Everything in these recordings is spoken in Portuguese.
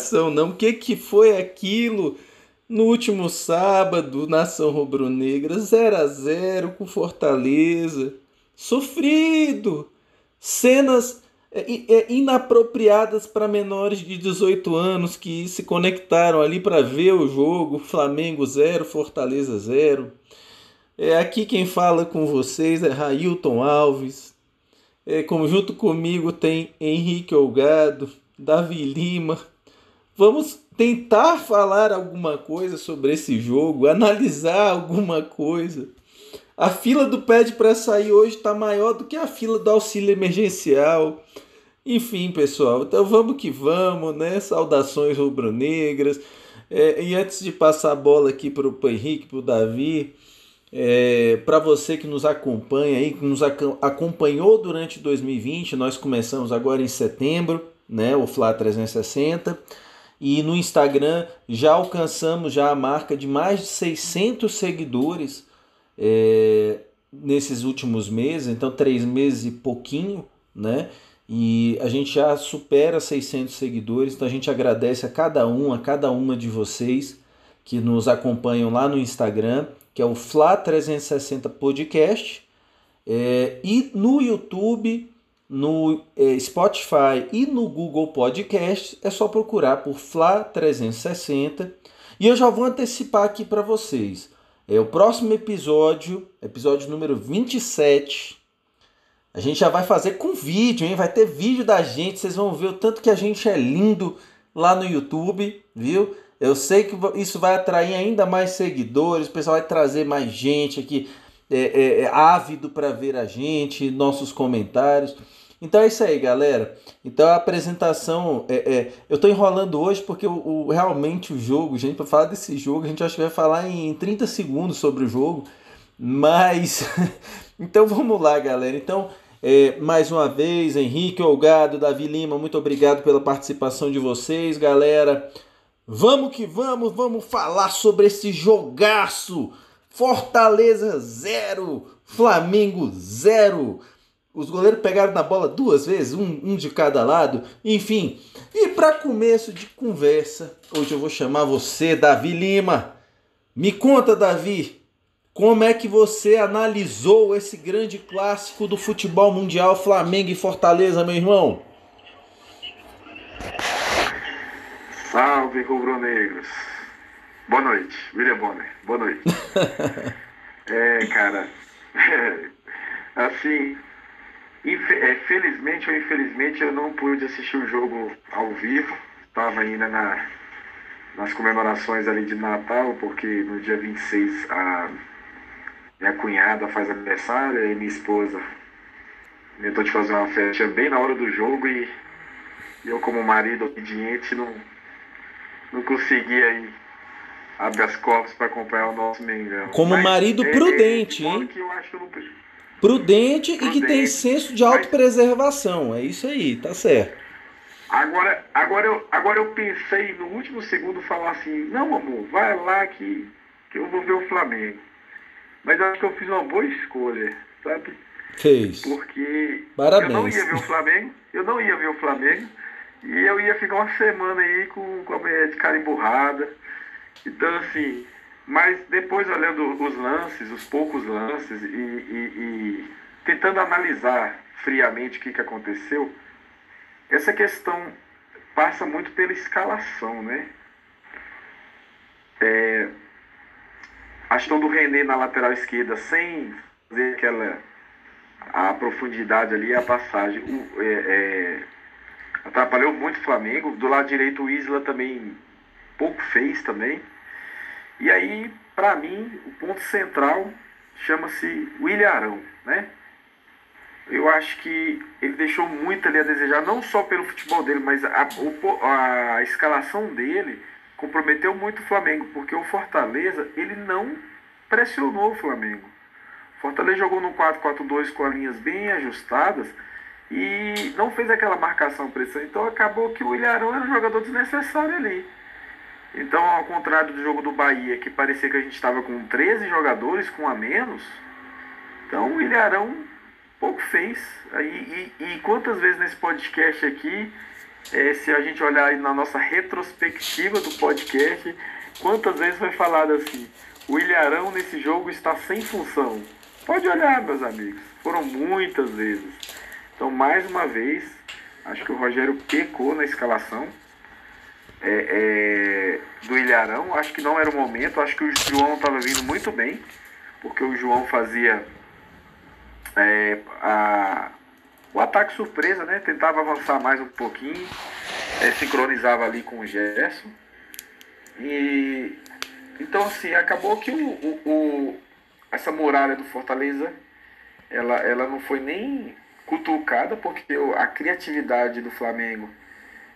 empolgação não. O que que foi aquilo no último sábado, nação rubro-negra, 0 a 0 com Fortaleza. Sofrido. Cenas é, é, inapropriadas para menores de 18 anos que se conectaram ali para ver o jogo. Flamengo 0, Fortaleza 0. É, aqui quem fala com vocês é Railton Alves. É, como junto comigo tem Henrique Olgado, Davi Lima. Vamos tentar falar alguma coisa sobre esse jogo, analisar alguma coisa. A fila do PED para sair hoje está maior do que a fila do auxílio emergencial. Enfim, pessoal, então vamos que vamos, né? Saudações rubro-negras. É, e antes de passar a bola aqui para o Henrique, para o Davi, é, para você que nos acompanha aí, que nos acompanhou durante 2020, nós começamos agora em setembro, né? O Fla 360. E no Instagram já alcançamos já a marca de mais de 600 seguidores é, nesses últimos meses, então três meses e pouquinho, né? E a gente já supera 600 seguidores, então a gente agradece a cada um, a cada uma de vocês que nos acompanham lá no Instagram, que é o Fla 360 Podcast, é, e no YouTube, no é, Spotify e no Google Podcast, é só procurar por Fla 360. E eu já vou antecipar aqui para vocês. É o próximo episódio, episódio número 27. A gente já vai fazer com vídeo, hein? Vai ter vídeo da gente, vocês vão ver o tanto que a gente é lindo lá no YouTube, viu? Eu sei que isso vai atrair ainda mais seguidores, o pessoal vai trazer mais gente aqui, é, é, é ávido para ver a gente, nossos comentários. Então é isso aí, galera. Então a apresentação, é, é eu estou enrolando hoje porque o, o, realmente o jogo, gente, para falar desse jogo, a gente acho que vai falar em 30 segundos sobre o jogo, mas então vamos lá, galera. Então é, mais uma vez, Henrique Olgado, Davi Lima, muito obrigado pela participação de vocês, galera. Vamos que vamos, vamos falar sobre esse jogaço. Fortaleza 0, Flamengo 0. Os goleiros pegaram na bola duas vezes, um, um de cada lado. Enfim, e para começo de conversa, hoje eu vou chamar você, Davi Lima. Me conta, Davi, como é que você analisou esse grande clássico do futebol mundial Flamengo e Fortaleza, meu irmão? Salve, rubro-negros. Boa noite, William Bonner. Boa noite. é, cara, assim, felizmente ou infelizmente eu não pude assistir o jogo ao vivo. Estava ainda na, nas comemorações ali de Natal, porque no dia 26 a minha cunhada faz aniversário e minha esposa inventou de fazer uma festa bem na hora do jogo e eu como marido obediente não, não consegui aí abrir as copos para acompanhar o nosso Mengão. Como Mas, marido é, prudente, é, é, hein? Que eu acho que eu não Prudente, Prudente, e que tem senso de autopreservação. É isso aí, tá certo. Agora, agora, eu, agora eu pensei no último segundo falar assim, não amor, vai lá que, que eu vou ver o Flamengo. Mas eu acho que eu fiz uma boa escolha, sabe? Fez. Porque Parabéns. eu não ia ver o Flamengo, eu não ia ver o Flamengo, e eu ia ficar uma semana aí com, com a mulher de cara emburrada. Então assim, mas depois olhando os lances, os poucos lances, e, e, e tentando analisar friamente o que, que aconteceu, essa questão passa muito pela escalação, né? É, a questão do René na lateral esquerda, sem fazer aquela a profundidade ali, a passagem, o, é, é, atrapalhou muito o Flamengo. Do lado direito, o Isla também pouco fez também. E aí, para mim, o ponto central chama-se William Arão, né? Eu acho que ele deixou muito ali a desejar, não só pelo futebol dele, mas a, a, a escalação dele comprometeu muito o Flamengo, porque o Fortaleza, ele não pressionou o Flamengo. O Fortaleza jogou no 4-4-2 com as linhas bem ajustadas e não fez aquela marcação pressão. Então acabou que o Ilharão era um jogador desnecessário ali. Então, ao contrário do jogo do Bahia, que parecia que a gente estava com 13 jogadores com a menos, então o Ilharão pouco fez. E, e, e quantas vezes nesse podcast aqui, é, se a gente olhar na nossa retrospectiva do podcast, quantas vezes foi falado assim, o Ilharão nesse jogo está sem função. Pode olhar, meus amigos, foram muitas vezes. Então, mais uma vez, acho que o Rogério pecou na escalação é, é, do Ilharão. Acho que não era o momento, acho que o João estava vindo muito bem, porque o João fazia é, a, o ataque surpresa, né? Tentava avançar mais um pouquinho, é, sincronizava ali com o Gerson. E então assim, acabou que o, o, o, essa muralha do Fortaleza ela, ela não foi nem cutucada, porque a criatividade do Flamengo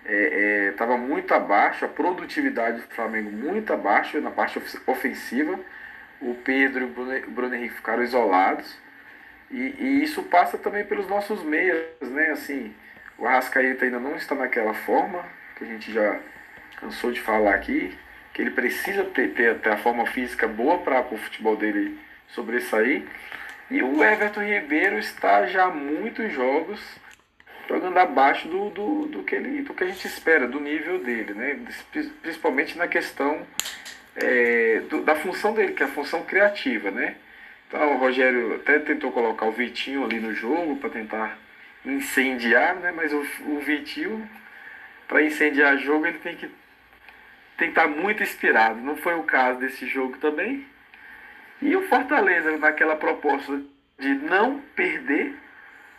estava é, é, muito abaixo, a produtividade do Flamengo muito abaixo na parte ofensiva. O Pedro e o Bruno, Henrique ficaram isolados. E, e, isso passa também pelos nossos meias, né? Assim, o Arrascaeta ainda não está naquela forma, que a gente já cansou de falar aqui, que ele precisa ter, ter, ter a forma física boa para o futebol dele sobressair. E o Everton Ribeiro está já há muitos jogos jogando abaixo do, do, do, que, ele, do que a gente espera, do nível dele, né? principalmente na questão é, do, da função dele, que é a função criativa. Né? Então o Rogério até tentou colocar o Vitinho ali no jogo para tentar incendiar, né? mas o, o Vitinho, para incendiar jogo, ele tem que, tem que estar muito inspirado. Não foi o caso desse jogo também. E o Fortaleza, naquela proposta de não perder,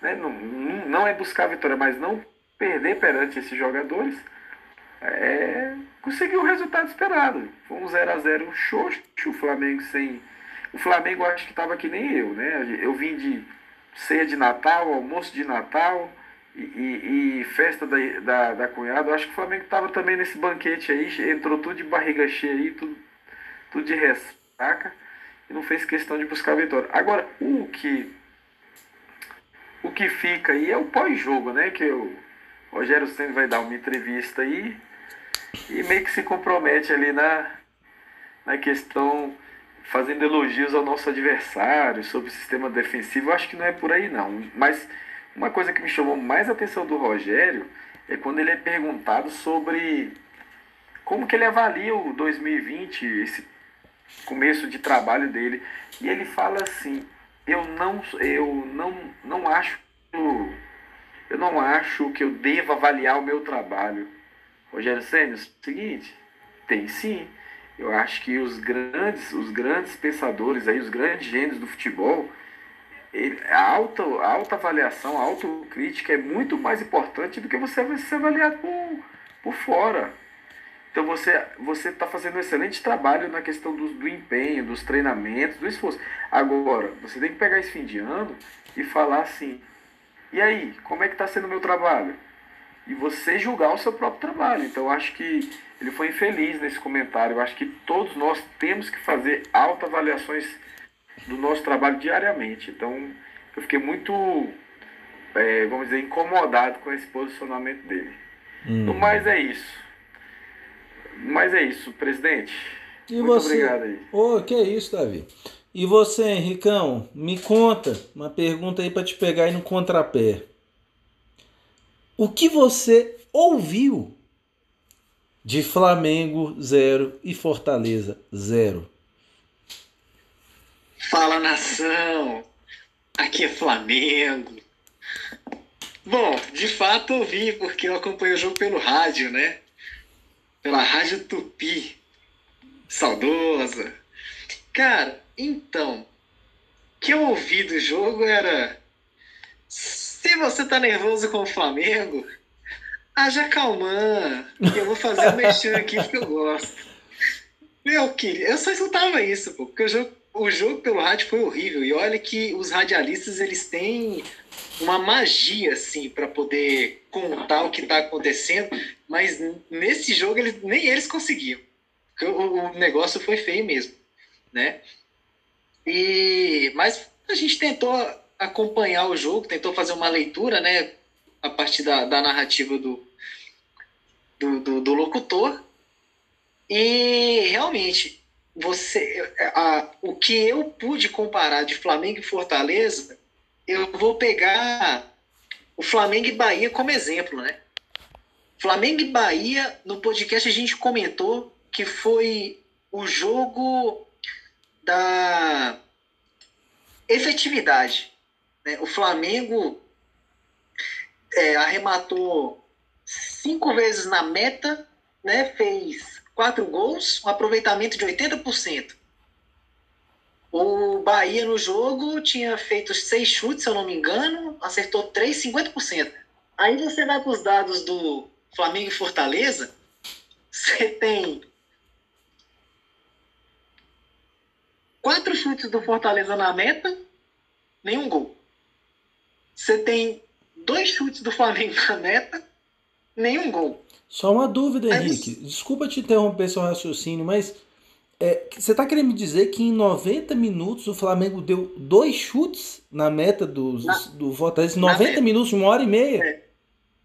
né, não, não é buscar a vitória, mas não perder perante esses jogadores, é, conseguiu o resultado esperado. Foi um 0x0 xoxo, o Flamengo sem. O Flamengo acho que estava que nem eu, né? Eu vim de ceia de Natal, almoço de Natal e, e, e festa da, da, da cunhada. Acho que o Flamengo estava também nesse banquete aí, entrou tudo de barriga cheia aí, tudo, tudo de ressaca e não fez questão de buscar a vitória. Agora, o que o que fica aí é o pós-jogo, né? Que o Rogério Senna vai dar uma entrevista aí e meio que se compromete ali na, na questão fazendo elogios ao nosso adversário sobre o sistema defensivo. Eu acho que não é por aí não. Mas uma coisa que me chamou mais a atenção do Rogério é quando ele é perguntado sobre como que ele avalia o 2020, esse começo de trabalho dele. E ele fala assim: eu não, eu não, não acho, eu não acho que eu devo avaliar o meu trabalho. Rogério Sênior, seguinte, tem sim. Eu acho que os grandes, os grandes pensadores aí, os grandes gênios do futebol, ele, a alta, a alta avaliação, a autocrítica é muito mais importante do que você ser avaliado por, por fora. Então você você está fazendo um excelente trabalho na questão do, do empenho, dos treinamentos, do esforço. Agora, você tem que pegar esse fim de ano e falar assim, e aí, como é que está sendo o meu trabalho? E você julgar o seu próprio trabalho. Então eu acho que ele foi infeliz nesse comentário. Eu acho que todos nós temos que fazer autoavaliações do nosso trabalho diariamente. Então eu fiquei muito, é, vamos dizer, incomodado com esse posicionamento dele. Hum. No mais é isso. Mas é isso, presidente. E Muito você... obrigado aí. Oh, que é isso, Davi. E você, Henricão, me conta uma pergunta aí para te pegar aí no contrapé. O que você ouviu de Flamengo zero e Fortaleza zero? Fala nação! Aqui é Flamengo. Bom, de fato ouvi, porque eu acompanho o jogo pelo rádio, né? Pela Rádio Tupi. Saudosa. Cara, então, o que eu ouvi do jogo era. Se você tá nervoso com o Flamengo, haja calmã, que eu vou fazer o mexer aqui que eu gosto. Meu querido, eu só escutava isso, pô, porque o jogo, o jogo pelo rádio foi horrível. E olha que os radialistas eles têm uma magia assim para poder contar o que está acontecendo, mas nesse jogo eles, nem eles conseguiam. O, o, negócio foi feio mesmo, né? E mas a gente tentou acompanhar o jogo, tentou fazer uma leitura, né, a partir da, da narrativa do, do, do, do locutor. E realmente você a, o que eu pude comparar de Flamengo e Fortaleza eu vou pegar o Flamengo e Bahia como exemplo, né? Flamengo e Bahia, no podcast a gente comentou que foi o jogo da efetividade. Né? O Flamengo é, arrematou cinco vezes na meta, né? fez quatro gols, um aproveitamento de 80%. O Bahia no jogo tinha feito seis chutes, se eu não me engano, acertou três, 50%. Aí você vai para os dados do Flamengo e Fortaleza, você tem quatro chutes do Fortaleza na meta, nenhum gol. Você tem dois chutes do Flamengo na meta, nenhum gol. Só uma dúvida, Henrique. Desculpa te interromper seu raciocínio, mas é, você está querendo me dizer que em 90 minutos o Flamengo deu dois chutes na meta do, na, do Fortaleza? 90 minutos, uma hora e meia? É,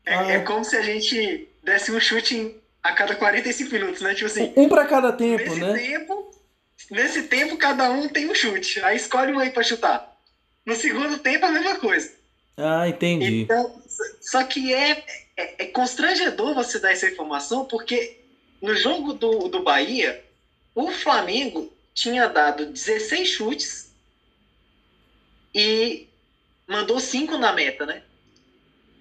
é, ah. é, como se a gente desse um chute a cada 45 minutos, né? Tipo assim. Um para cada tempo, nesse né? Tempo, nesse tempo, cada um tem um chute. Aí escolhe um aí para chutar. No segundo tempo, a mesma coisa. Ah, entendi. Então, só que é, é, é constrangedor você dar essa informação, porque no jogo do, do Bahia, o Flamengo tinha dado 16 chutes e mandou 5 na meta, né?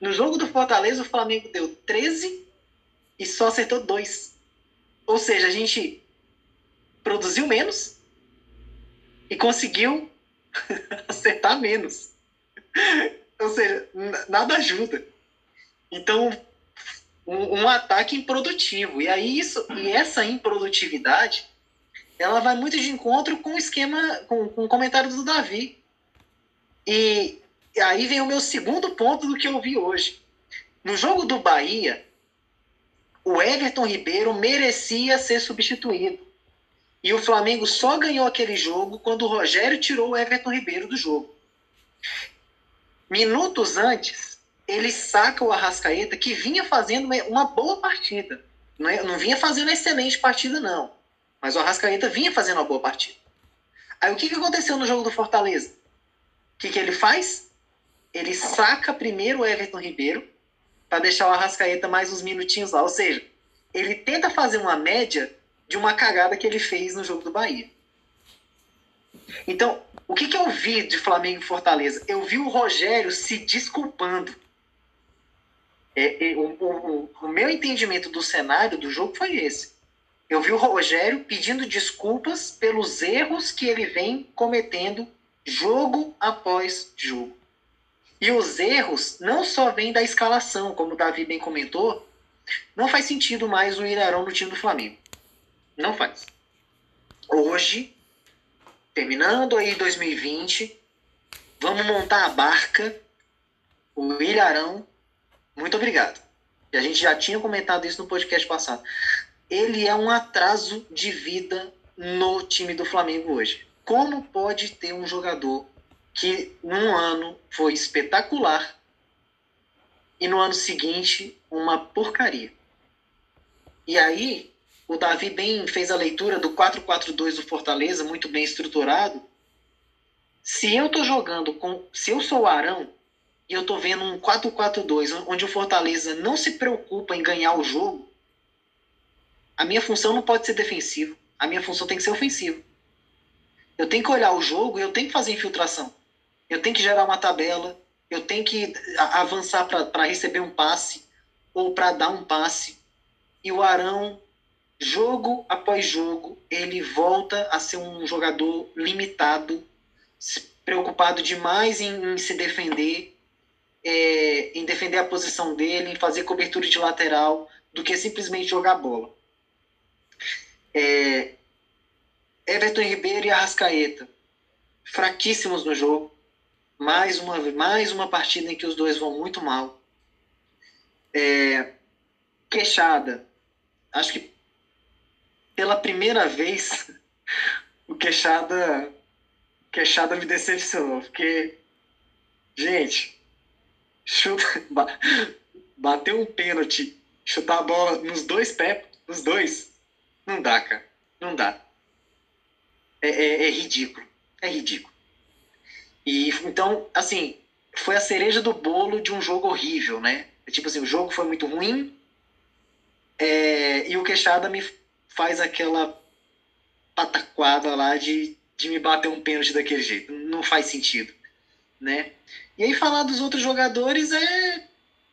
No jogo do Fortaleza, o Flamengo deu 13 e só acertou 2. Ou seja, a gente produziu menos e conseguiu acertar menos. Ou seja, nada ajuda. Então, um, um, ataque improdutivo. E aí isso, e essa improdutividade, ela vai muito de encontro com o esquema, com, com o comentário do Davi. E, e aí vem o meu segundo ponto do que eu vi hoje. No jogo do Bahia, o Everton Ribeiro merecia ser substituído. E o Flamengo só ganhou aquele jogo quando o Rogério tirou o Everton Ribeiro do jogo. Minutos antes, ele saca o Arrascaeta, que vinha fazendo uma boa partida. Não, é, não vinha fazendo excelente partida, não. Mas o Arrascaeta vinha fazendo uma boa partida. Aí o que, que aconteceu no jogo do Fortaleza? O que, que ele faz? Ele saca primeiro o Everton Ribeiro para deixar o Arrascaeta mais uns minutinhos lá. Ou seja, ele tenta fazer uma média de uma cagada que ele fez no jogo do Bahia. Então, o que, que eu vi de Flamengo e Fortaleza? Eu vi o Rogério se desculpando. É, é, o, o, o meu entendimento do cenário do jogo foi esse. Eu vi o Rogério pedindo desculpas pelos erros que ele vem cometendo jogo após jogo. E os erros não só vêm da escalação, como o Davi bem comentou, não faz sentido mais o Irarão no time do Flamengo. Não faz. Hoje, terminando aí 2020, vamos montar a barca. O Ilharão, muito obrigado. E a gente já tinha comentado isso no podcast passado ele é um atraso de vida no time do Flamengo hoje. Como pode ter um jogador que num ano foi espetacular e no ano seguinte uma porcaria? E aí, o Davi bem fez a leitura do 4-4-2 do Fortaleza, muito bem estruturado. Se eu tô jogando com. Se eu sou o Arão e eu tô vendo um 4-4-2, onde o Fortaleza não se preocupa em ganhar o jogo, a minha função não pode ser defensiva. A minha função tem que ser ofensiva. Eu tenho que olhar o jogo e eu tenho que fazer infiltração. Eu tenho que gerar uma tabela. Eu tenho que avançar para receber um passe ou para dar um passe. E o Arão, jogo após jogo, ele volta a ser um jogador limitado, preocupado demais em, em se defender, é, em defender a posição dele, em fazer cobertura de lateral, do que simplesmente jogar bola. É, Everton Ribeiro e Arrascaeta, fraquíssimos no jogo. Mais uma, mais uma partida em que os dois vão muito mal. É, queixada. Acho que pela primeira vez o Queixada, Queixada me decepcionou. Porque, gente, chuta, bateu um pênalti, chutar a bola nos dois pés, nos dois, não dá, cara. Não dá. É, é, é ridículo. É ridículo. E então, assim, foi a cereja do bolo de um jogo horrível, né? Tipo assim, o jogo foi muito ruim é, e o Queixada me faz aquela pataquada lá de, de me bater um pênalti daquele jeito. Não faz sentido, né? E aí falar dos outros jogadores é,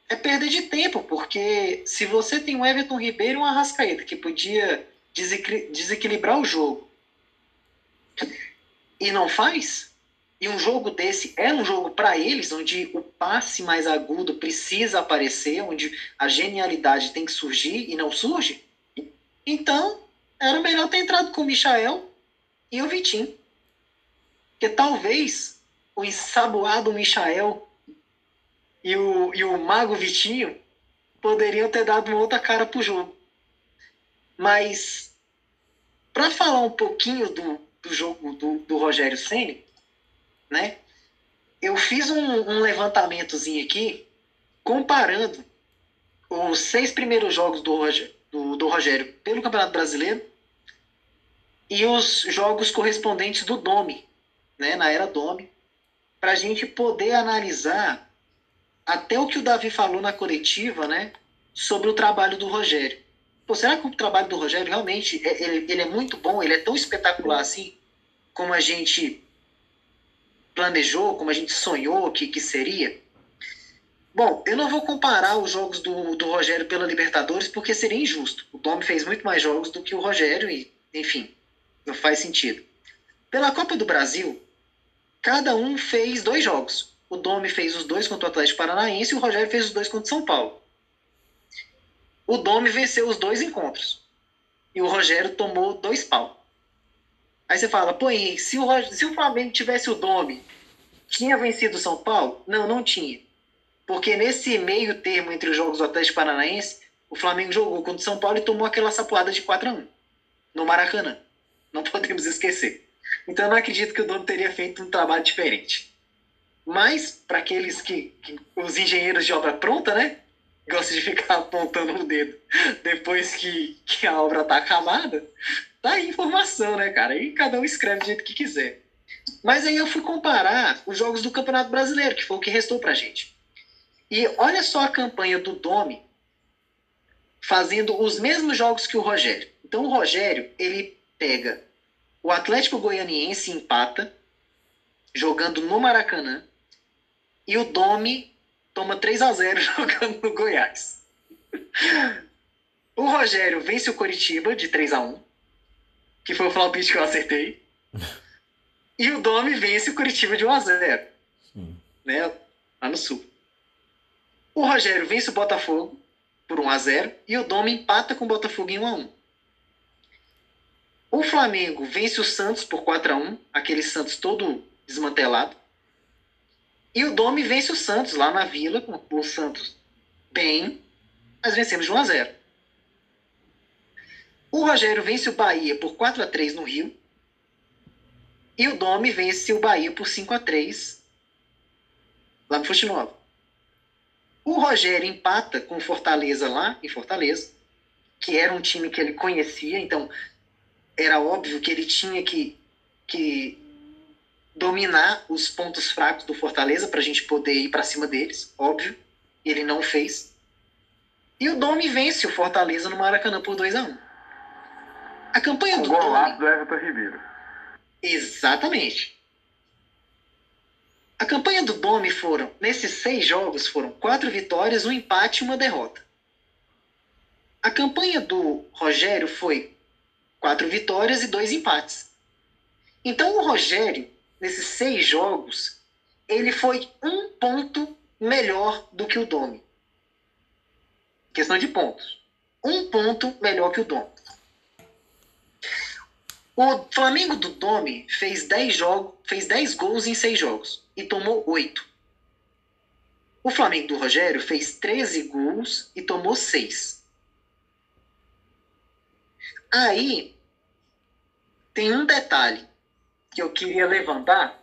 é perder de tempo, porque se você tem um Everton Ribeiro e um Arrascaeta que podia desequilibrar o jogo e não faz, e um jogo desse é um jogo para eles, onde o passe mais agudo precisa aparecer, onde a genialidade tem que surgir e não surge. Então, era melhor ter entrado com o Michael e o Vitinho. Porque talvez o ensaboado Michael e o, e o mago Vitinho poderiam ter dado uma outra cara pro jogo. Mas, para falar um pouquinho do, do jogo do, do Rogério Senna, né? Eu fiz um, um levantamentozinho aqui comparando os seis primeiros jogos do, Roger, do, do Rogério pelo Campeonato Brasileiro e os jogos correspondentes do Domi, né, na era Domi, para a gente poder analisar até o que o Davi falou na coletiva, né, sobre o trabalho do Rogério. Pô, será que o trabalho do Rogério realmente é, ele, ele é muito bom, ele é tão espetacular assim, como a gente planejou, como a gente sonhou que, que seria? Bom, eu não vou comparar os jogos do, do Rogério pela Libertadores porque seria injusto. O Domi fez muito mais jogos do que o Rogério e, enfim, não faz sentido. Pela Copa do Brasil, cada um fez dois jogos. O Domi fez os dois contra o Atlético Paranaense e o Rogério fez os dois contra o São Paulo. O Domi venceu os dois encontros. E o Rogério tomou dois pau. Aí você fala, pô, se o, se o Flamengo tivesse o Domi, tinha vencido o São Paulo? Não, não tinha. Porque nesse meio termo entre os jogos do Atlético Paranaense, o Flamengo jogou contra o São Paulo e tomou aquela sapoada de 4 a 1 no Maracanã. Não podemos esquecer. Então eu não acredito que o Domi teria feito um trabalho diferente. Mas, para aqueles que, que, os engenheiros de obra pronta, né? Gostam de ficar apontando o dedo depois que, que a obra está acabada, Tá aí informação, né, cara? E cada um escreve do jeito que quiser. Mas aí eu fui comparar os jogos do Campeonato Brasileiro, que foi o que restou pra gente. E olha só a campanha do Domi fazendo os mesmos jogos que o Rogério. Então o Rogério, ele pega o Atlético Goianiense empata, jogando no Maracanã, e o Domi toma 3 a 0 jogando no Goiás. O Rogério vence o Coritiba de 3 a 1 que foi o palpite que eu acertei. e o Domi vence o Curitiba de 1x0. Né? Lá no Sul. O Rogério vence o Botafogo por 1x0 e o Domi empata com o Botafogo em 1x1. O Flamengo vence o Santos por 4x1, aquele Santos todo desmantelado. E o Domi vence o Santos lá na Vila, com o Santos bem, mas vencemos de 1x0. O Rogério vence o Bahia por 4 a 3 no Rio. E o Domi vence o Bahia por 5 a 3 lá no Fonte Nova. O Rogério empata com o Fortaleza lá em Fortaleza, que era um time que ele conhecia, então era óbvio que ele tinha que, que dominar os pontos fracos do Fortaleza para a gente poder ir para cima deles, óbvio. E ele não fez. E o Domi vence o Fortaleza no Maracanã por 2 a 1 a campanha do Domi... do Everton Ribeiro. Exatamente. A campanha do Domi foram, nesses seis jogos, foram quatro vitórias, um empate e uma derrota. A campanha do Rogério foi quatro vitórias e dois empates. Então o Rogério, nesses seis jogos, ele foi um ponto melhor do que o Domi. Questão de pontos. Um ponto melhor que o Domi. O Flamengo do Domi fez 10 jogos, fez 10 gols em 6 jogos e tomou 8. O Flamengo do Rogério fez 13 gols e tomou 6. Aí tem um detalhe que eu queria levantar,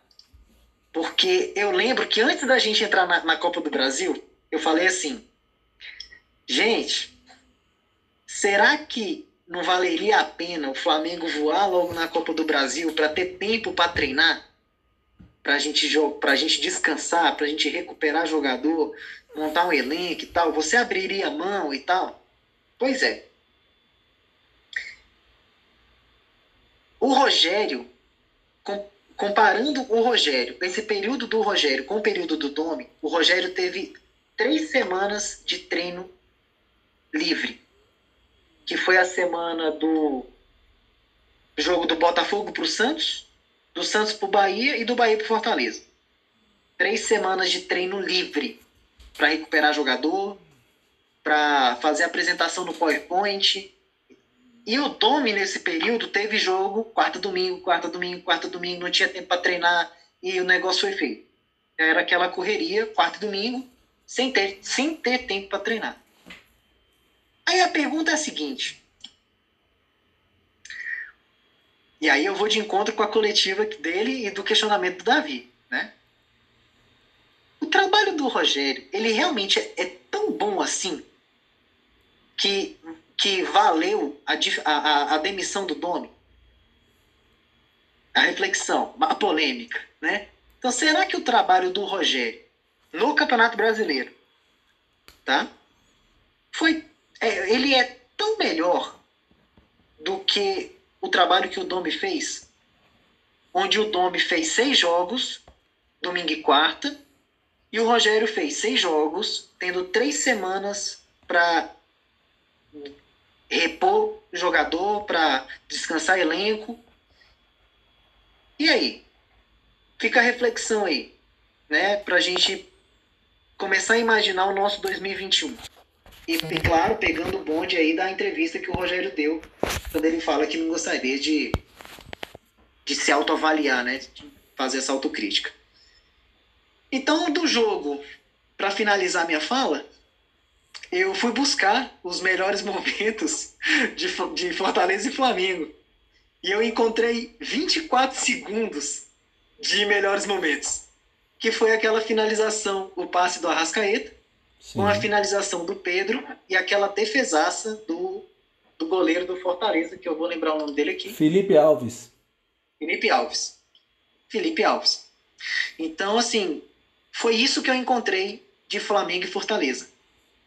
porque eu lembro que antes da gente entrar na, na Copa do Brasil, eu falei assim: gente, será que não valeria a pena o Flamengo voar logo na Copa do Brasil para ter tempo para treinar? para gente, a gente descansar, para a gente recuperar jogador, montar um elenco e tal, você abriria mão e tal? Pois é. O Rogério, com, comparando o Rogério, esse período do Rogério com o período do Domi, o Rogério teve três semanas de treino livre, que foi a semana do jogo do Botafogo para o Santos, do Santos para o Bahia e do Bahia para Fortaleza. Três semanas de treino livre para recuperar jogador, para fazer apresentação no PowerPoint. E o Domi, nesse período, teve jogo quarta, domingo, quarta, domingo, quarta, domingo, não tinha tempo para treinar e o negócio foi feito. Era aquela correria, quarta domingo, sem ter, sem ter tempo para treinar. Aí a pergunta é a seguinte: E aí eu vou de encontro com a coletiva dele e do questionamento do Davi, né? O trabalho do Rogério, ele realmente é, é tão bom assim que, que valeu a, a, a demissão do Domi? A reflexão, a polêmica, né? Então, será que o trabalho do Rogério no Campeonato Brasileiro, tá? Foi, ele é tão melhor do que o trabalho que o Domi fez, onde o Domi fez seis jogos, domingo e quarta, e o Rogério fez seis jogos, tendo três semanas para repor jogador, para descansar elenco. E aí? Fica a reflexão aí, né? Para a gente começar a imaginar o nosso 2021. E, claro, pegando o bonde aí da entrevista que o Rogério deu, quando ele fala que não gostaria de, de se autoavaliar, né? De fazer essa autocrítica. Então, do jogo, para finalizar minha fala, eu fui buscar os melhores momentos de, de Fortaleza e Flamengo. E eu encontrei 24 segundos de melhores momentos. Que foi aquela finalização, o passe do Arrascaeta, Sim. com a finalização do Pedro e aquela defesaça do, do goleiro do Fortaleza, que eu vou lembrar o nome dele aqui. Felipe Alves. Felipe Alves. Felipe Alves. Então, assim, foi isso que eu encontrei de Flamengo e Fortaleza.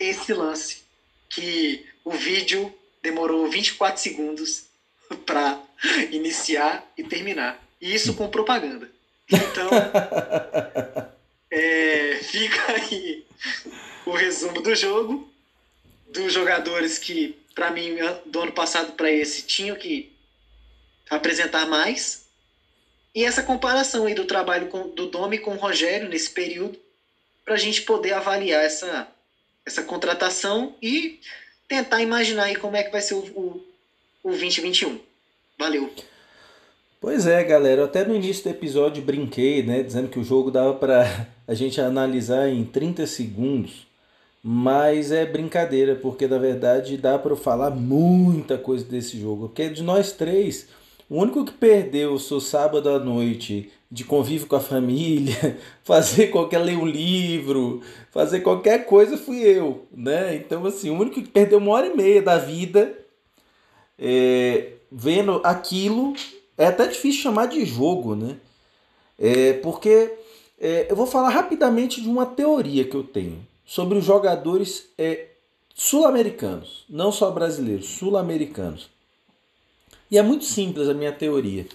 Esse lance que o vídeo demorou 24 segundos para iniciar e terminar. E isso com propaganda. Então, é, fica aí o resumo do jogo, dos jogadores que, para mim, do ano passado para esse, tinham que apresentar mais. E essa comparação aí do trabalho com, do Domi com o Rogério nesse período, para a gente poder avaliar essa, essa contratação e tentar imaginar aí como é que vai ser o, o, o 2021. Valeu! Pois é, galera, até no início do episódio brinquei, né, dizendo que o jogo dava para a gente analisar em 30 segundos. Mas é brincadeira, porque na verdade dá para falar muita coisa desse jogo. Porque de nós três, o único que perdeu o seu sábado à noite de convívio com a família, fazer qualquer ler um livro, fazer qualquer coisa fui eu, né? Então assim, o único que perdeu uma hora e meia da vida é, vendo aquilo é até difícil chamar de jogo, né? É, porque é, eu vou falar rapidamente de uma teoria que eu tenho sobre os jogadores é, sul-americanos, não só brasileiros, sul-americanos. E é muito simples a minha teoria.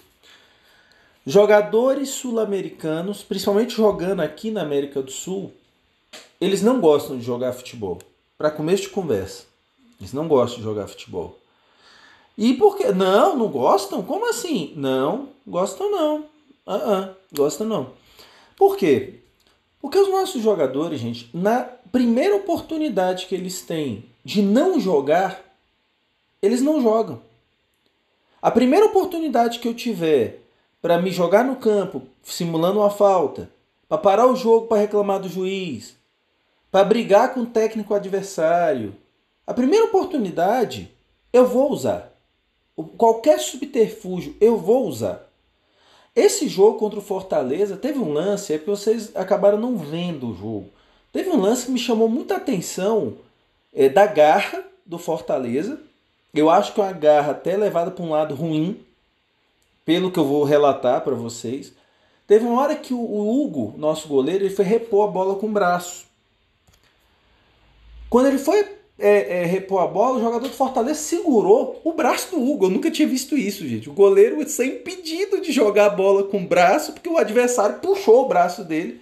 Jogadores sul-americanos, principalmente jogando aqui na América do Sul, eles não gostam de jogar futebol. Para começo de conversa, eles não gostam de jogar futebol. E por que? Não, não gostam? Como assim? Não, gostam não. Uh -uh, gostam não. Por quê? Porque os nossos jogadores, gente, na primeira oportunidade que eles têm de não jogar, eles não jogam. A primeira oportunidade que eu tiver para me jogar no campo, simulando uma falta, para parar o jogo para reclamar do juiz, para brigar com o técnico adversário, a primeira oportunidade eu vou usar. Qualquer subterfúgio eu vou usar. Esse jogo contra o Fortaleza teve um lance, é que vocês acabaram não vendo o jogo. Teve um lance que me chamou muita atenção é, da garra do Fortaleza. Eu acho que é uma garra até levada para um lado ruim, pelo que eu vou relatar para vocês. Teve uma hora que o, Hugo, nosso goleiro, ele foi repor a bola com o braço. Quando ele foi é, é, repor a bola, o jogador do Fortaleza segurou o braço do Hugo. Eu nunca tinha visto isso, gente. O goleiro foi impedido de jogar a bola com o braço porque o adversário puxou o braço dele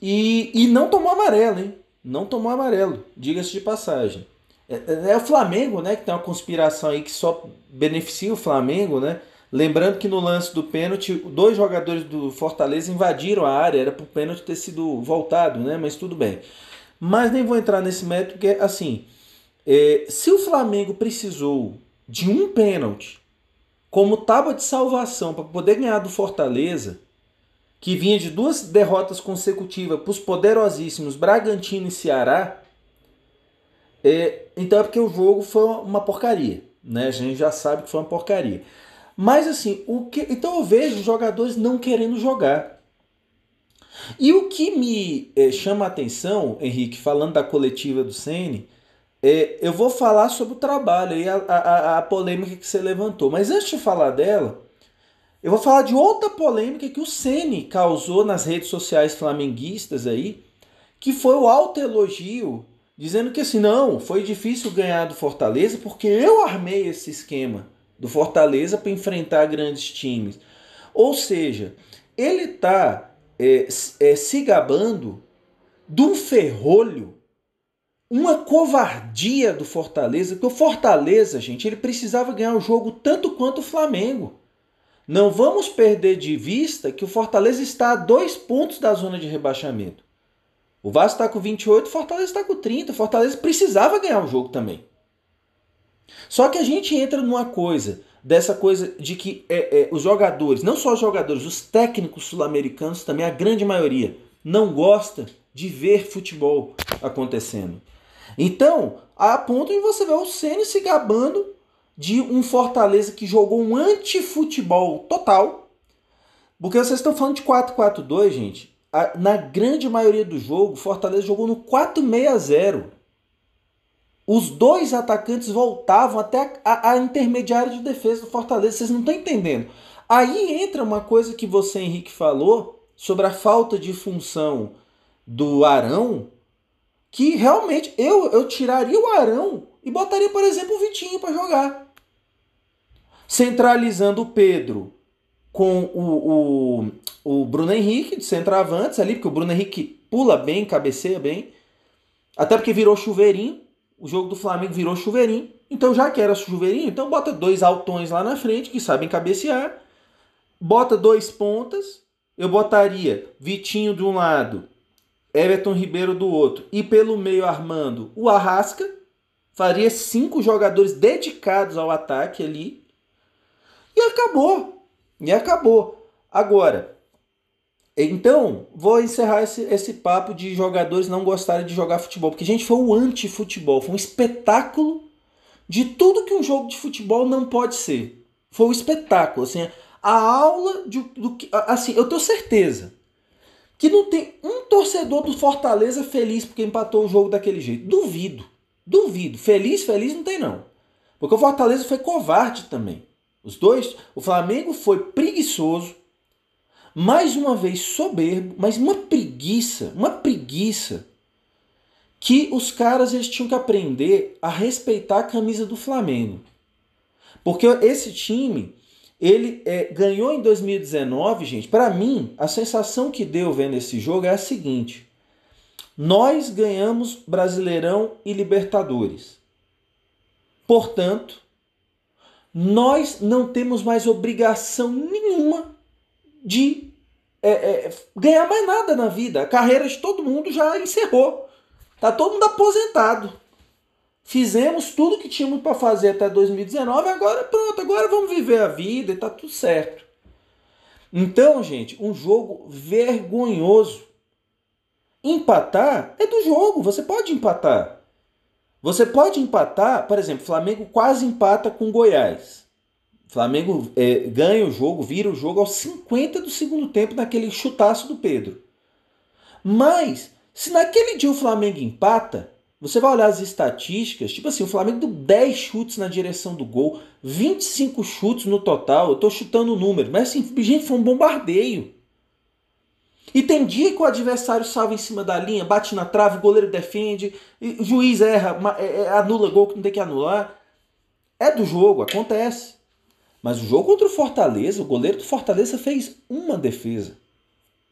e, e não tomou amarelo, hein? Não tomou amarelo, diga-se de passagem. É, é, é, o Flamengo, né? Que tem uma conspiração aí que só beneficia o Flamengo, né? Lembrando que no lance do pênalti, dois jogadores do Fortaleza invadiram a área, era para o pênalti ter sido voltado, né? Mas tudo bem. Mas nem vou entrar nesse método, porque assim, é, se o Flamengo precisou de um pênalti como tábua de salvação para poder ganhar do Fortaleza, que vinha de duas derrotas consecutivas para os poderosíssimos Bragantino e Ceará, é, então é porque o jogo foi uma porcaria. Né? A gente já sabe que foi uma porcaria. Mas assim, o que, então eu vejo jogadores não querendo jogar. E o que me é, chama a atenção, Henrique, falando da coletiva do Sene, é, eu vou falar sobre o trabalho e a, a, a, polêmica que você levantou. Mas antes de falar dela, eu vou falar de outra polêmica que o Sene causou nas redes sociais flamenguistas aí, que foi o alto elogio, dizendo que assim, não, foi difícil ganhar do Fortaleza porque eu armei esse esquema do Fortaleza para enfrentar grandes times. Ou seja, ele está é, é, se gabando de um ferrolho, uma covardia do Fortaleza, porque o Fortaleza, gente, ele precisava ganhar o jogo tanto quanto o Flamengo. Não vamos perder de vista que o Fortaleza está a dois pontos da zona de rebaixamento. O Vasco está com 28, o Fortaleza está com 30. O Fortaleza precisava ganhar o jogo também. Só que a gente entra numa coisa, dessa coisa de que é, é, os jogadores, não só os jogadores, os técnicos sul-americanos também, a grande maioria, não gosta de ver futebol acontecendo. Então, a ponto de você ver o Ceni se gabando de um Fortaleza que jogou um anti-futebol total. Porque vocês estão falando de 4-4-2, gente. Na grande maioria do jogo, Fortaleza jogou no 4-6-0 os dois atacantes voltavam até a, a, intermediária de defesa do Fortaleza. Vocês não estão entendendo. Aí entra uma coisa que você, Henrique, falou sobre a falta de função do Arão, que realmente eu, eu tiraria o Arão e botaria, por exemplo, o Vitinho para jogar. Centralizando o Pedro com o, o, o Bruno Henrique de centroavantes ali, porque o Bruno Henrique pula bem, cabeceia bem. Até porque virou chuveirinho o jogo do Flamengo virou chuveirinho. Então, já que era chuveirinho, então bota dois altões lá na frente que sabem cabecear. Bota dois pontas. Eu botaria Vitinho de um lado, Everton Ribeiro do outro e pelo meio armando o Arrasca. Faria cinco jogadores dedicados ao ataque ali. E acabou. E acabou. Agora, então, vou encerrar esse, esse papo de jogadores não gostarem de jogar futebol, porque, gente, foi um anti-futebol, foi um espetáculo de tudo que um jogo de futebol não pode ser. Foi um espetáculo, assim, a aula de, do que. Assim, eu tenho certeza que não tem um torcedor do Fortaleza feliz porque empatou o jogo daquele jeito. Duvido. Duvido. Feliz, feliz não tem, não. Porque o Fortaleza foi covarde também. Os dois, o Flamengo foi preguiçoso mais uma vez soberbo, mas uma preguiça, uma preguiça que os caras eles tinham que aprender a respeitar a camisa do Flamengo. Porque esse time, ele é, ganhou em 2019, gente. Para mim, a sensação que deu vendo esse jogo é a seguinte: nós ganhamos Brasileirão e Libertadores. Portanto, nós não temos mais obrigação nenhuma de é, é, ganhar mais nada na vida. A carreira de todo mundo já encerrou. Tá todo mundo aposentado. Fizemos tudo que tínhamos para fazer até 2019, agora pronto, agora vamos viver a vida e tá tudo certo. Então, gente, um jogo vergonhoso. Empatar é do jogo, você pode empatar. Você pode empatar, por exemplo, Flamengo quase empata com Goiás. Flamengo é, ganha o jogo, vira o jogo aos 50 do segundo tempo naquele chutaço do Pedro. Mas, se naquele dia o Flamengo empata, você vai olhar as estatísticas, tipo assim, o Flamengo deu 10 chutes na direção do gol, 25 chutes no total, eu tô chutando o número, mas assim, gente, foi um bombardeio. E tem dia que o adversário salva em cima da linha, bate na trave, o goleiro defende, o juiz erra, é, é, anula gol que não tem que anular. É do jogo, acontece. Mas o jogo contra o Fortaleza, o goleiro do Fortaleza fez uma defesa.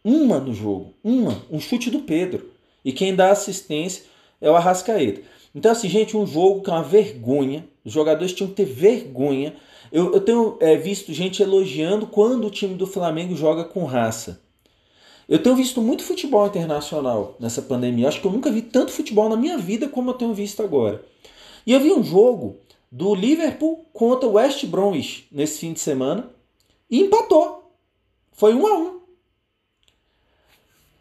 Uma no jogo. Uma. Um chute do Pedro. E quem dá assistência é o Arrascaeta. Então, assim, gente, um jogo que é uma vergonha. Os jogadores tinham que ter vergonha. Eu, eu tenho é, visto gente elogiando quando o time do Flamengo joga com raça. Eu tenho visto muito futebol internacional nessa pandemia. Acho que eu nunca vi tanto futebol na minha vida como eu tenho visto agora. E eu vi um jogo do Liverpool contra o West Bromwich nesse fim de semana e empatou. Foi um a um.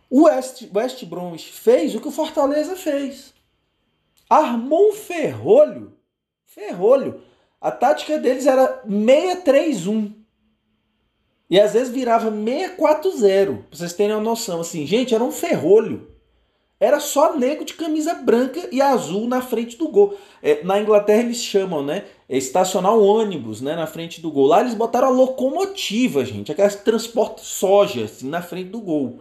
O West, West Bromwich fez o que o Fortaleza fez. Armou um ferrolho. Ferrolho. A tática deles era 6-3-1. E às vezes virava 640, pra vocês terem uma noção. Assim, gente, era um ferrolho. Era só nego de camisa branca e azul na frente do gol. É, na Inglaterra eles chamam, né? Estacionar o ônibus né, na frente do gol. Lá eles botaram a locomotiva, gente. Aquelas que transportam soja assim, na frente do gol.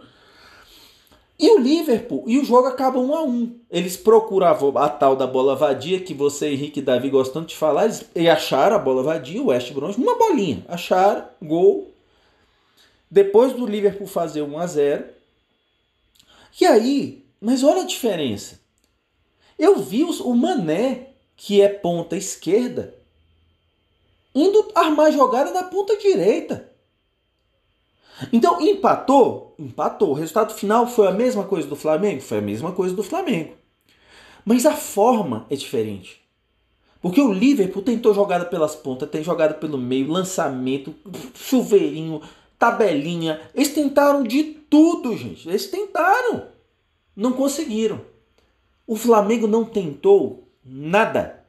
E o Liverpool, e o jogo acaba um a um. Eles procuravam a tal da bola vadia, que você, Henrique e Davi gostando de falar, eles acharam a bola vadia, o West Brom, uma bolinha. Acharam, gol, depois do Liverpool fazer 1 a 0. E aí, mas olha a diferença. Eu vi o Mané, que é ponta esquerda, indo armar jogada da ponta direita. Então, empatou? Empatou. O resultado final foi a mesma coisa do Flamengo? Foi a mesma coisa do Flamengo. Mas a forma é diferente. Porque o Liverpool tentou jogada pelas pontas, tem jogada pelo meio, lançamento, chuveirinho, tabelinha. Eles tentaram de tudo, gente. Eles tentaram. Não conseguiram. O Flamengo não tentou nada.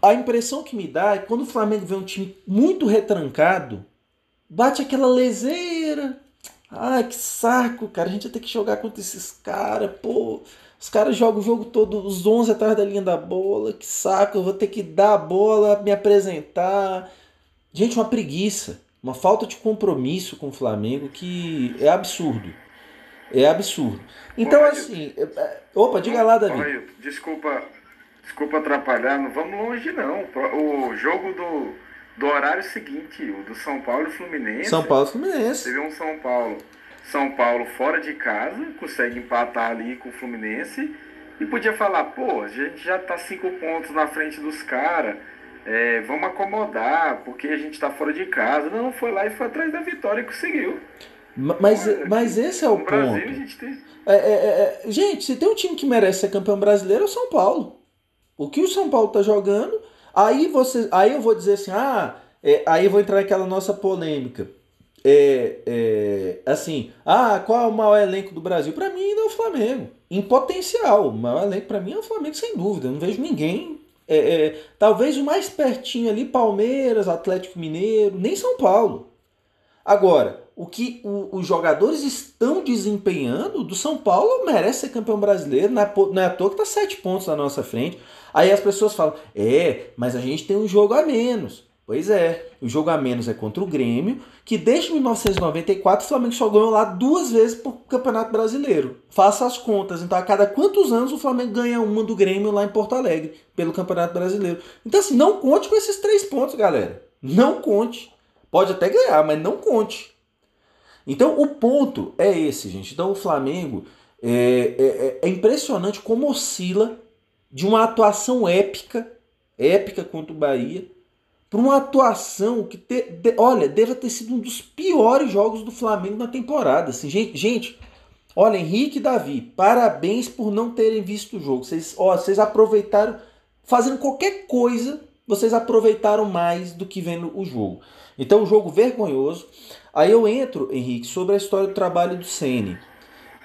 A impressão que me dá é que quando o Flamengo vê um time muito retrancado, bate aquela leseira. Ai, que saco, cara. A gente vai ter que jogar contra esses caras. Pô, os caras jogam o jogo todo, os 11 atrás da linha da bola. Que saco, eu vou ter que dar a bola, me apresentar. Gente, uma preguiça uma falta de compromisso com o Flamengo que é absurdo. É absurdo. Então, assim. É, é, opa, diga lá, Davi. desculpa, desculpa atrapalhar, não vamos longe, não. O jogo do, do horário seguinte, o do São Paulo e Fluminense. São Paulo e Fluminense. Teve um São Paulo. São Paulo fora de casa, consegue empatar ali com o Fluminense. E podia falar, pô, a gente já tá cinco pontos na frente dos caras é, vamos acomodar, porque a gente está fora de casa. Não, foi lá e foi atrás da vitória e conseguiu. Mas, Olha, mas esse é o ponto. Brasil, gente, tem... É, é, é, é, gente, se tem um time que merece ser campeão brasileiro é o São Paulo. O que o São Paulo tá jogando, aí você, aí eu vou dizer assim, ah, é, aí eu vou entrar naquela nossa polêmica. É, assim, ah, qual é o maior elenco do Brasil? Para mim ainda é o Flamengo. Em potencial, o maior elenco para mim é o Flamengo, sem dúvida. Eu não vejo ninguém é, é, talvez o mais pertinho ali, Palmeiras, Atlético Mineiro, nem São Paulo. Agora, o que o, os jogadores estão desempenhando do São Paulo merece ser campeão brasileiro, não é, não é à toa que está sete pontos na nossa frente. Aí as pessoas falam, é, mas a gente tem um jogo a menos. Pois é, o jogo a menos é contra o Grêmio, que desde 1994 o Flamengo só ganhou lá duas vezes por Campeonato Brasileiro. Faça as contas. Então, a cada quantos anos o Flamengo ganha uma do Grêmio lá em Porto Alegre, pelo Campeonato Brasileiro. Então, assim, não conte com esses três pontos, galera. Não conte. Pode até ganhar, mas não conte. Então, o ponto é esse, gente. Então, o Flamengo é, é, é, é impressionante como oscila de uma atuação épica, épica contra o Bahia por uma atuação que, te, de, olha, deve ter sido um dos piores jogos do Flamengo na temporada. Assim, gente, gente, olha, Henrique e Davi, parabéns por não terem visto o jogo. Vocês, ó, vocês aproveitaram, fazendo qualquer coisa, vocês aproveitaram mais do que vendo o jogo. Então, um jogo vergonhoso. Aí eu entro, Henrique, sobre a história do trabalho do Sene.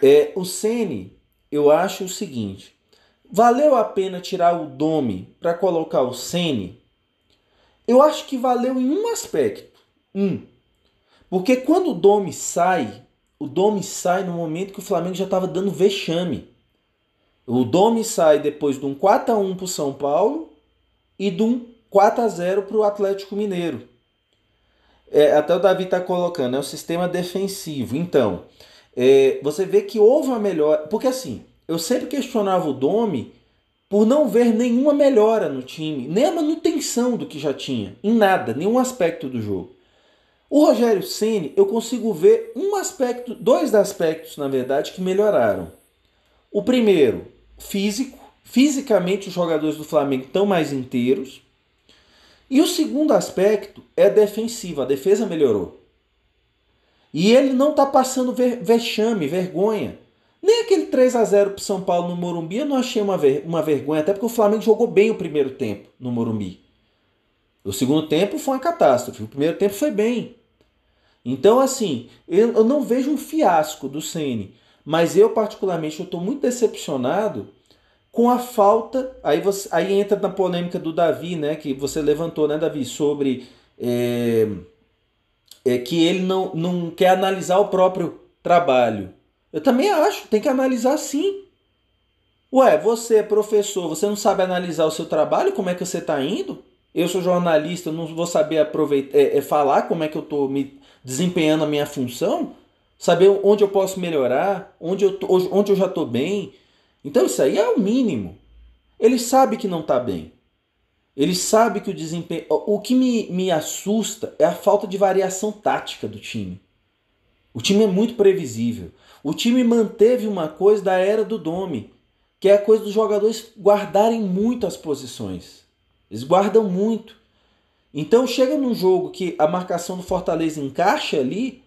É, o Sene, eu acho o seguinte: valeu a pena tirar o Domi para colocar o Sene? Eu acho que valeu em um aspecto. Um. Porque quando o Domi sai, o Domi sai no momento que o Flamengo já estava dando vexame. O Domi sai depois de um 4x1 para o São Paulo e de um 4x0 para o Atlético Mineiro. É, até o Davi está colocando, é o sistema defensivo. Então, é, você vê que houve uma melhora. Porque assim, eu sempre questionava o Domi por não ver nenhuma melhora no time, nem a manutenção do que já tinha, em nada, nenhum aspecto do jogo. O Rogério Ceni, eu consigo ver um aspecto, dois aspectos, na verdade, que melhoraram. O primeiro, físico. Fisicamente, os jogadores do Flamengo estão mais inteiros. E o segundo aspecto é defensivo. A defesa melhorou. E ele não está passando vexame, vergonha. Nem aquele 3 a 0 para São Paulo no Morumbi eu não achei uma, ver, uma vergonha, até porque o Flamengo jogou bem o primeiro tempo no Morumbi. O segundo tempo foi uma catástrofe, o primeiro tempo foi bem. Então, assim, eu, eu não vejo um fiasco do Ceni, mas eu, particularmente, estou muito decepcionado com a falta. Aí, você, aí entra na polêmica do Davi, né? Que você levantou, né, Davi, sobre é, é, que ele não, não quer analisar o próprio trabalho. Eu também acho, tem que analisar sim. Ué, você é professor, você não sabe analisar o seu trabalho, como é que você está indo? Eu sou jornalista, não vou saber aproveitar, é, é falar como é que eu estou me desempenhando a minha função? Saber onde eu posso melhorar, onde eu, tô, onde eu já estou bem. Então isso aí é o mínimo. Ele sabe que não está bem. Ele sabe que o desempenho. O que me, me assusta é a falta de variação tática do time. O time é muito previsível. O time manteve uma coisa da era do Dome, que é a coisa dos jogadores guardarem muito as posições. Eles guardam muito. Então chega num jogo que a marcação do Fortaleza encaixa ali,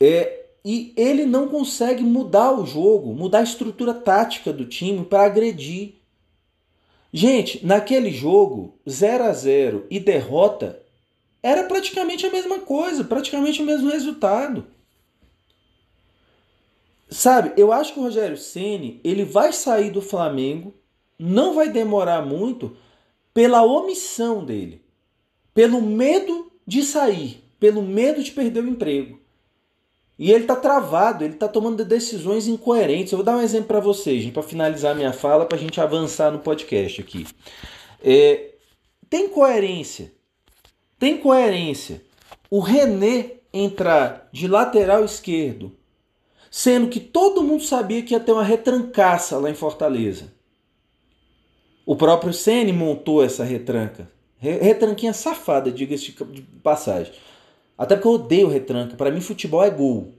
é, e ele não consegue mudar o jogo, mudar a estrutura tática do time para agredir. Gente, naquele jogo, 0 a 0 e derrota, era praticamente a mesma coisa, praticamente o mesmo resultado. Sabe, eu acho que o Rogério Ceni ele vai sair do Flamengo, não vai demorar muito pela omissão dele, pelo medo de sair, pelo medo de perder o emprego. E ele está travado, ele está tomando decisões incoerentes. Eu vou dar um exemplo para vocês, para finalizar minha fala, para a gente avançar no podcast aqui. É, tem coerência. Tem coerência. O René entrar de lateral esquerdo, sendo que todo mundo sabia que ia ter uma retrancaça lá em Fortaleza. O próprio Ceni montou essa retranca. Retranquinha safada, diga-se de passagem. Até porque eu odeio retranca. Para mim, futebol é gol.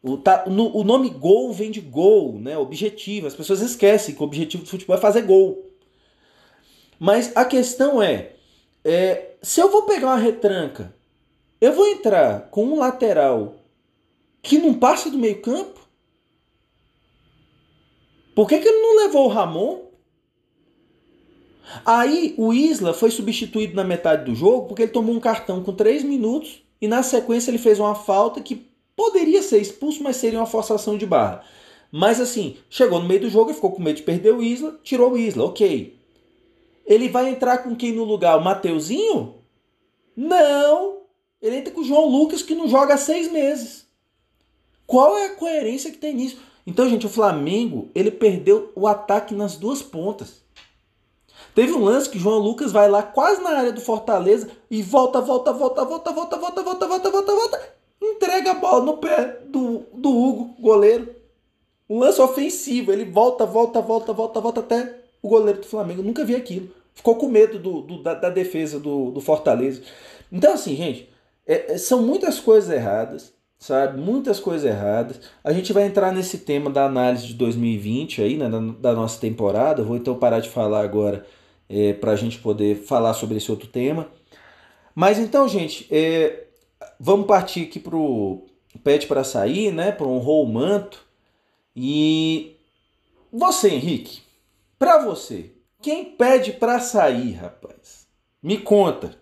O, tá, no, o nome gol vem de gol, né? Objetivo. As pessoas esquecem que o objetivo do futebol é fazer gol. Mas a questão é, é se eu vou pegar uma retranca, eu vou entrar com um lateral que não passa do meio campo? Por que, que ele não levou o Ramon? Aí o Isla foi substituído na metade do jogo porque ele tomou um cartão com 3 minutos e na sequência ele fez uma falta que poderia ser expulso, mas seria uma forçação de barra. Mas assim, chegou no meio do jogo e ficou com medo de perder o Isla, tirou o Isla, ok. Ele vai entrar com quem no lugar? O Mateuzinho? Não! Ele entra com o João Lucas que não joga há seis meses. Qual é a coerência que tem nisso? Então, gente, o Flamengo ele perdeu o ataque nas duas pontas. Teve um lance que João Lucas vai lá quase na área do Fortaleza e volta, volta, volta, volta, volta, volta, volta, volta, volta, volta, entrega a bola no pé do, do Hugo, goleiro. Um lance ofensivo, ele volta, volta, volta, volta, volta até o goleiro do Flamengo. Eu nunca vi aquilo. Ficou com medo do, do da, da, defesa do, do Fortaleza. Então, assim, gente, é, são muitas coisas erradas, sabe? Muitas coisas erradas. A gente vai entrar nesse tema da análise de 2020 aí, né, da, nossa temporada. Vou então parar de falar agora é, para a gente poder falar sobre esse outro tema. Mas então, gente, é, vamos partir aqui para o pede para sair, né? Para honrar o manto. E você, Henrique, para você, quem pede para sair, rapaz? Me conta.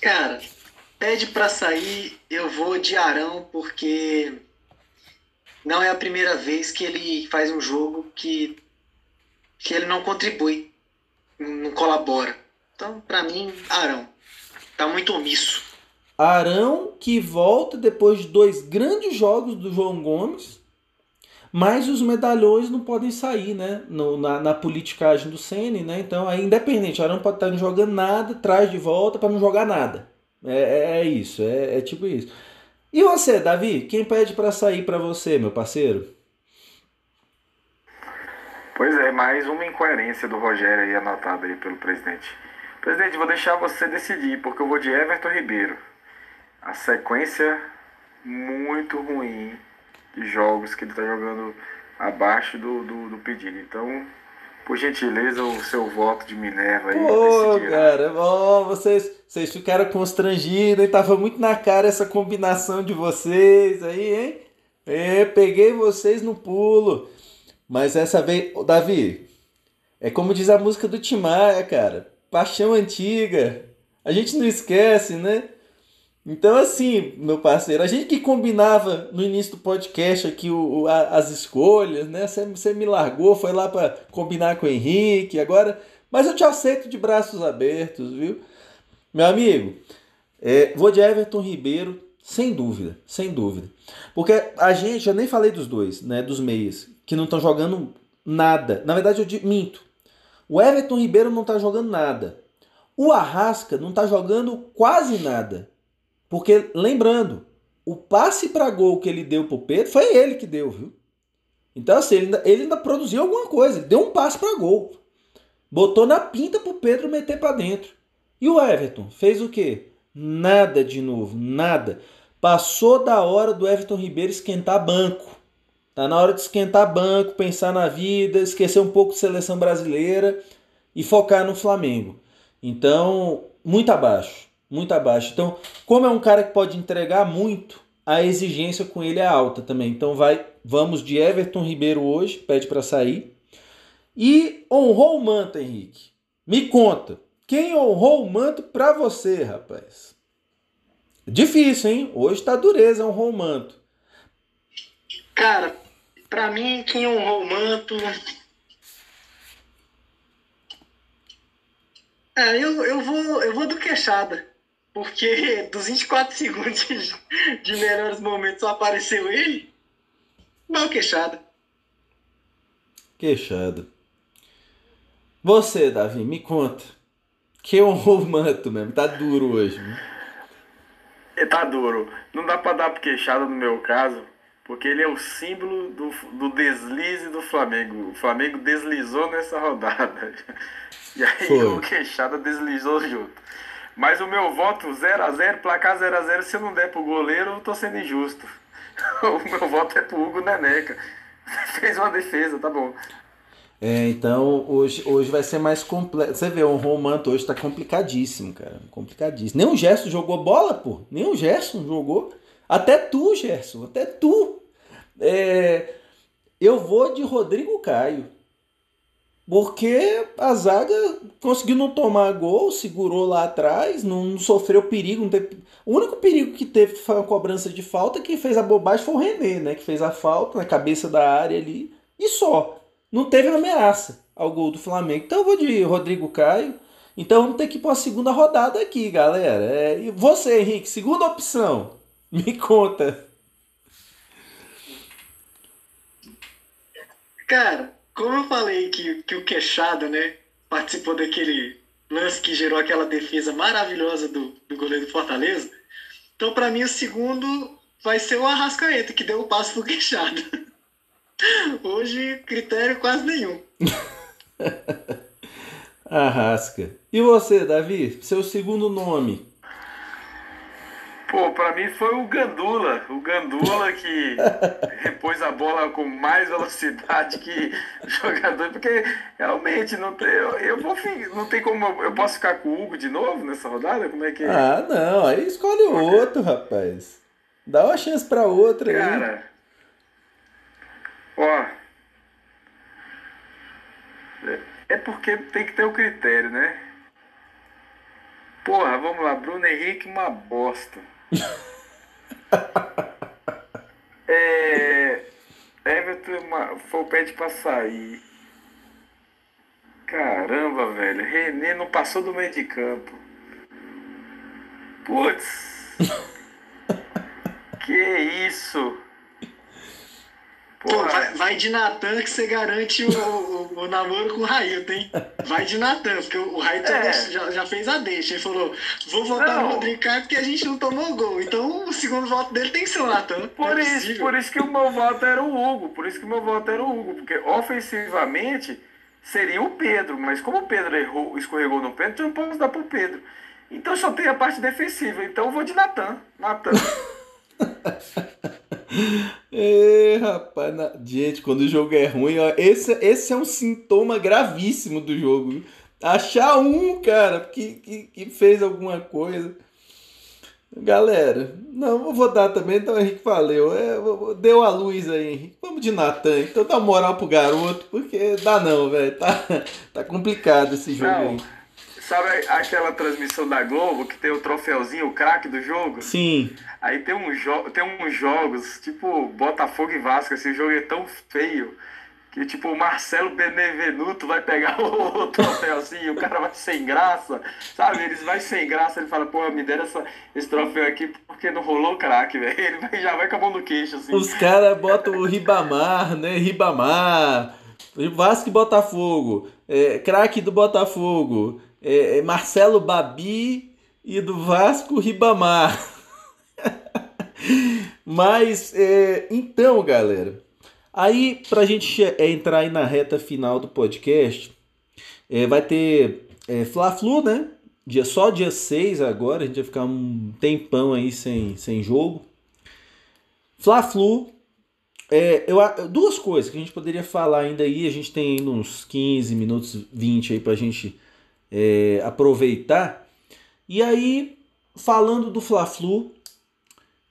Cara, pede para sair, eu vou de Arão porque não é a primeira vez que ele faz um jogo que que ele não contribui não colabora. Então, para mim, Arão. Tá muito omisso. Arão que volta depois de dois grandes jogos do João Gomes, mas os medalhões não podem sair, né? No, na, na politicagem do Sene, né? Então, aí, independente, Arão pode estar não jogando nada, traz de volta para não jogar nada. É, é, é isso, é, é, tipo isso. E você, Davi? Quem pede para sair para você, meu parceiro? Pois é, mais uma incoerência do Rogério aí anotada aí pelo presidente. Presidente, vou deixar você decidir, porque eu vou de Everton Ribeiro. A sequência muito ruim de jogos que ele está jogando abaixo do, do, do, pedido. Então, por gentileza, o seu voto de Minerva aí. Ô, cara, oh, vocês, vocês ficaram constrangidos, e Tava muito na cara essa combinação de vocês aí, hein? É, peguei vocês no pulo. Mas essa vez, Davi, é como diz a música do Timaya, cara. Paixão antiga. A gente não esquece, né? Então, assim, meu parceiro, a gente que combinava no início do podcast aqui o, a, as escolhas, né? Você, você me largou, foi lá para combinar com o Henrique, agora. Mas eu te aceito de braços abertos, viu? Meu amigo, é, vou de Everton Ribeiro, sem dúvida, sem dúvida. Porque a gente, eu nem falei dos dois, né? Dos meias, que não estão jogando nada. Na verdade, eu minto. O Everton Ribeiro não está jogando nada. O Arrasca não está jogando quase nada. Porque, lembrando, o passe para gol que ele deu pro Pedro foi ele que deu, viu? Então, assim, ele ainda, ele ainda produziu alguma coisa. Ele deu um passe para gol. Botou na pinta pro Pedro meter para dentro. E o Everton fez o quê? Nada de novo, nada. Passou da hora do Everton Ribeiro esquentar banco. Tá na hora de esquentar banco, pensar na vida, esquecer um pouco de seleção brasileira e focar no Flamengo. Então, muito abaixo muito abaixo. Então, como é um cara que pode entregar muito, a exigência com ele é alta também. Então, vai, vamos de Everton Ribeiro hoje, pede para sair. E honrou o manto, Henrique. Me conta, quem honrou o manto para você, rapaz? Difícil, hein? Hoje tá dureza honrou o manto. Cara, para mim, quem honrou o manto É, eu, eu, vou, eu vou do queixada. Porque dos 24 segundos de melhores momentos só apareceu ele. Mal queixada. Queixada. Você, Davi, me conta. Que honrou o manto mesmo. Tá duro hoje. Né? Tá duro. Não dá pra dar queixada no meu caso, porque ele é o símbolo do, do deslize do Flamengo. O Flamengo deslizou nessa rodada. E aí Foi. o queixada deslizou junto. Mas o meu voto 0x0, placar 0x0, se eu não der pro goleiro, eu tô sendo injusto. O meu voto é pro Hugo Neneca. Fez uma defesa, tá bom. É, então hoje, hoje vai ser mais completo. Você vê, o Romanto hoje tá complicadíssimo, cara. Complicadíssimo. Nem o Gerson jogou bola, pô. Nem o Gerson jogou. Até tu, Gerson. Até tu. É, eu vou de Rodrigo Caio. Porque a zaga conseguiu não tomar gol, segurou lá atrás, não sofreu perigo. Não teve... O único perigo que teve foi a cobrança de falta. Quem fez a bobagem foi o René, né? Que fez a falta na cabeça da área ali. E só. Não teve ameaça ao gol do Flamengo. Então eu vou de Rodrigo Caio. Então vamos ter que ir para a segunda rodada aqui, galera. É... E você, Henrique, segunda opção. Me conta. Cara, como eu falei que, que o Queixada, né, participou daquele lance que gerou aquela defesa maravilhosa do, do goleiro do Fortaleza, então para mim o segundo vai ser o Arrascaeta, que deu o passo pro Queixada. Hoje, critério quase nenhum. Arrasca. E você, Davi? Seu segundo nome? Pô, pra mim foi o Gandula. O Gandula que repôs a bola com mais velocidade que jogador. Porque realmente não tem. Eu, eu vou, não tem como. Eu posso ficar com o Hugo de novo nessa rodada? Como é que é? Ah, não. Aí escolhe outro, rapaz. Dá uma chance pra outra aí. Cara. Ó. É, é porque tem que ter o um critério, né? Porra, vamos lá. Bruno Henrique, uma bosta. É, Everton foi o pede pra sair. Caramba, velho. René não passou do meio de campo. Putz. que isso? Pô, vai, vai, de Natan que você garante o, o, o namoro com o Railton, hein? Vai de Natan, porque o Railton é. já, já, fez a deixa. Ele falou: vou votar não. no Rodrigo Caio porque a gente não tomou gol. Então o segundo voto dele tem que ser o Natan. Por, é isso, por isso que o meu voto era o Hugo. Por isso que o meu voto era o Hugo. Porque ofensivamente seria o Pedro. Mas como o Pedro errou, escorregou no pênalti, eu não posso dar pro Pedro. Então só tem a parte defensiva. Então eu vou de Natan. Natan. é, rapaz, na... gente, quando o jogo é ruim, ó, esse, esse é um sintoma gravíssimo do jogo. Achar um, cara, que, que, que fez alguma coisa. Galera, não, eu vou dar também, então Henrique valeu. É, deu a luz aí, Henrique. Vamos de Natan, então dá moral pro garoto, porque dá não, velho. Tá, tá complicado esse jogo não. aí. Sabe aquela transmissão da Globo que tem o troféuzinho, o craque do jogo? Sim. Aí tem, um jo tem uns jogos, tipo Botafogo e Vasco, esse jogo é tão feio que tipo o Marcelo Benevenuto vai pegar o, o troféu e o cara vai sem graça, sabe? Eles vai sem graça, ele fala, pô, me deram essa, esse troféu aqui porque não rolou craque, velho. Ele vai, já vai com a mão no queixo, assim. Os caras botam o Ribamar, né? Ribamar, Vasco e Botafogo, é, craque do Botafogo é, é Marcelo Babi e do Vasco Ribamar. Mas, é, então, galera, aí pra gente é, entrar aí na reta final do podcast, é, vai ter é, Fla-Flu, né? Dia, só dia 6 agora, a gente vai ficar um tempão aí sem, sem jogo. Fla-Flu, é, eu, duas coisas que a gente poderia falar ainda aí, a gente tem uns 15 minutos, 20 aí pra gente é, aproveitar. E aí, falando do Fla-Flu,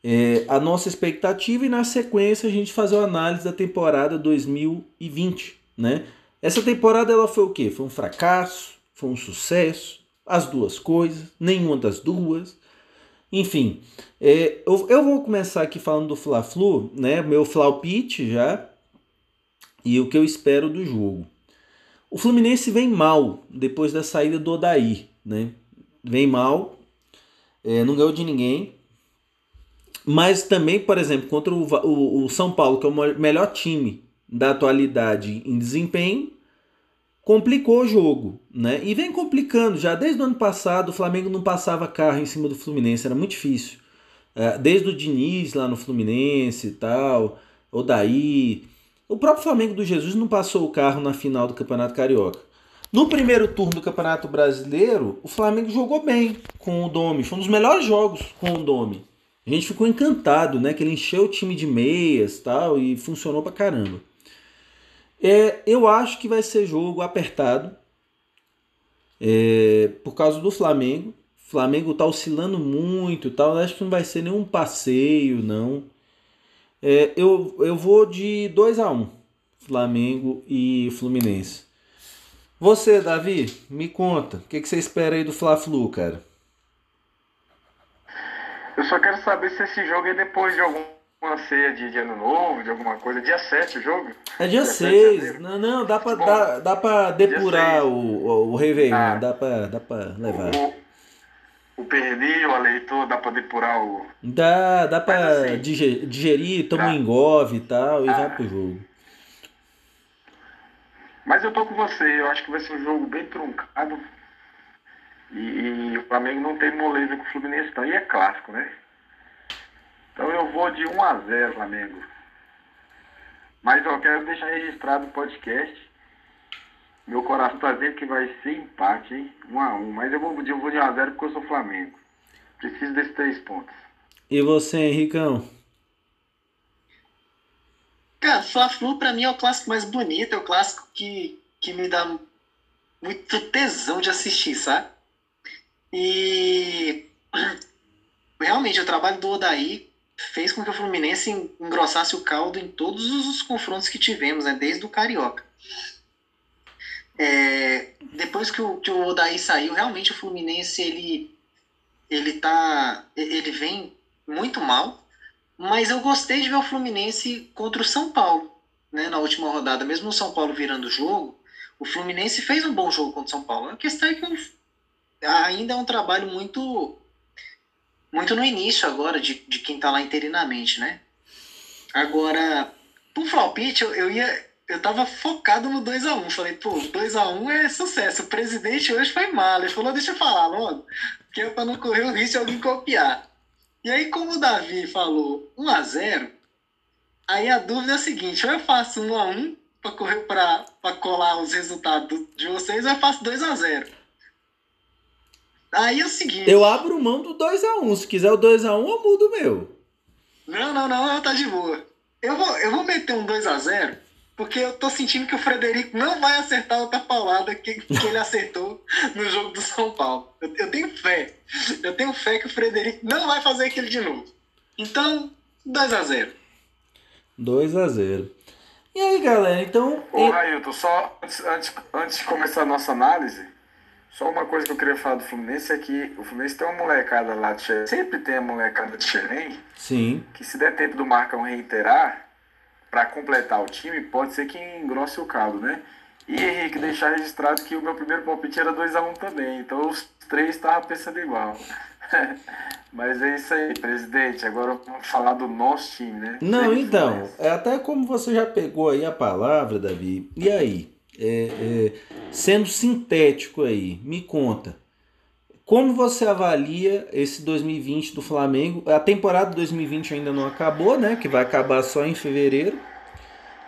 é, a nossa expectativa e na sequência a gente fazer uma análise da temporada 2020, né? Essa temporada ela foi o quê? Foi um fracasso? Foi um sucesso? As duas coisas? Nenhuma das duas? Enfim, é, eu, eu vou começar aqui falando do Fla-Flu, né? Meu Flaupite já e o que eu espero do jogo. O Fluminense vem mal depois da saída do Odair, né? Vem mal, é, não ganhou de ninguém. Mas também, por exemplo, contra o, o, o São Paulo, que é o melhor time da atualidade em desempenho, complicou o jogo, né? E vem complicando já desde o ano passado. O Flamengo não passava carro em cima do Fluminense, era muito difícil. É, desde o Diniz lá no Fluminense e tal, Odaí. O próprio Flamengo do Jesus não passou o carro na final do Campeonato Carioca. No primeiro turno do Campeonato Brasileiro, o Flamengo jogou bem com o Domi. Foi um dos melhores jogos com o Domi. A gente ficou encantado, né? Que ele encheu o time de meias tal e funcionou pra caramba. É, eu acho que vai ser jogo apertado é, por causa do Flamengo. O Flamengo tá oscilando muito tal. Acho que não vai ser nenhum passeio, não. É, eu, eu vou de 2 a 1 um, Flamengo e Fluminense. Você, Davi, me conta. O que, que você espera aí do Fla-Flu, cara? Eu só quero saber se esse jogo é depois de alguma ceia de, de ano novo, de alguma coisa. Dia 7 o jogo? É dia, dia 6. Não, não, dá pra, dá, dá pra depurar o, o, o Réveillon. Ah, dá, pra, dá pra levar. O, o pernil, a leitor, dá pra depurar o. Dá, dá pra assim, digerir, toma um engove e tal, e ah, vai pro jogo. Mas eu tô com você, eu acho que vai ser um jogo bem truncado. E, e o Flamengo não tem moleza com o Fluminense, então. E é clássico, né? Então eu vou de 1 a 0 Flamengo. Mas eu quero deixar registrado o podcast meu coração tá dizendo que vai ser empate, hein? 1 a 1 Mas eu vou, eu vou de 1x0 porque eu sou Flamengo. Preciso desses três pontos. E você, Henricão? Cara, Fla-Flu pra mim é o clássico mais bonito, é o clássico que, que me dá muito tesão de assistir, sabe? E realmente o trabalho do Odaí fez com que o Fluminense engrossasse o caldo em todos os confrontos que tivemos, né? Desde o Carioca. É, depois que o, que o Odaí saiu, realmente o Fluminense ele, ele, tá, ele vem muito mal, mas eu gostei de ver o Fluminense contra o São Paulo né, na última rodada. Mesmo o São Paulo virando o jogo, o Fluminense fez um bom jogo contra o São Paulo. A questão é que ainda é um trabalho muito muito no início agora de, de quem está lá interinamente, né? Agora, pro palpite, eu, eu ia. Eu tava focado no 2x1. Falei, pô, 2x1 é sucesso. O presidente hoje foi mal. Ele falou, deixa eu falar logo, que é pra não correr o risco de alguém copiar. E aí, como o Davi falou 1x0, aí a dúvida é a seguinte: ou eu faço 1x1 pra, correr, pra, pra colar os resultados de vocês, ou eu faço 2x0. Aí é o seguinte. Eu abro mão do 2x1. Se quiser o 2x1, eu mudo o meu. Não, não, não, tá de boa. Eu vou, eu vou meter um 2x0, porque eu tô sentindo que o Frederico não vai acertar outra paulada que, que ele acertou no jogo do São Paulo. Eu, eu, tenho fé. Eu tenho fé que o Frederico não vai fazer aquilo de novo. Então, 2x0. 2x0. E aí, galera, então. Ô, Railton, só antes, antes, antes de começar a nossa análise, só uma coisa que eu queria falar do Fluminense é que o Fluminense tem uma molecada lá de Xerém, sempre tem a molecada de Xerém, Sim. que se der tempo do Marcão reiterar, para completar o time, pode ser que engrosse o caldo, né? E Henrique, deixar registrado que o meu primeiro palpite era 2x1 um também, então os três estavam pensando igual. Mas é isso aí, presidente. Agora vamos falar do nosso time, né? Não, então, é até como você já pegou aí a palavra, Davi. E aí? É, é, sendo sintético aí, me conta. Como você avalia esse 2020 do Flamengo? A temporada de 2020 ainda não acabou, né? Que vai acabar só em fevereiro.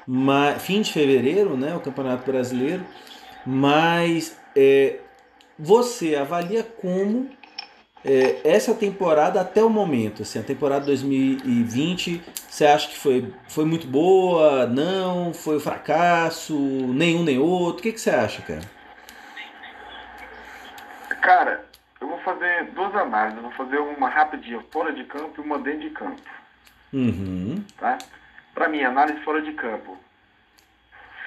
Mas, fim de fevereiro, né? O Campeonato Brasileiro. Mas é, você avalia como é, essa temporada até o momento, assim, a temporada 2020, você acha que foi, foi muito boa? Não? Foi um fracasso? Nenhum nem outro? O que, que você acha, cara? Cara, vou fazer duas análises. vou fazer uma rapidinha fora de campo e uma dentro de campo. Uhum. Tá? Para mim, análise fora de campo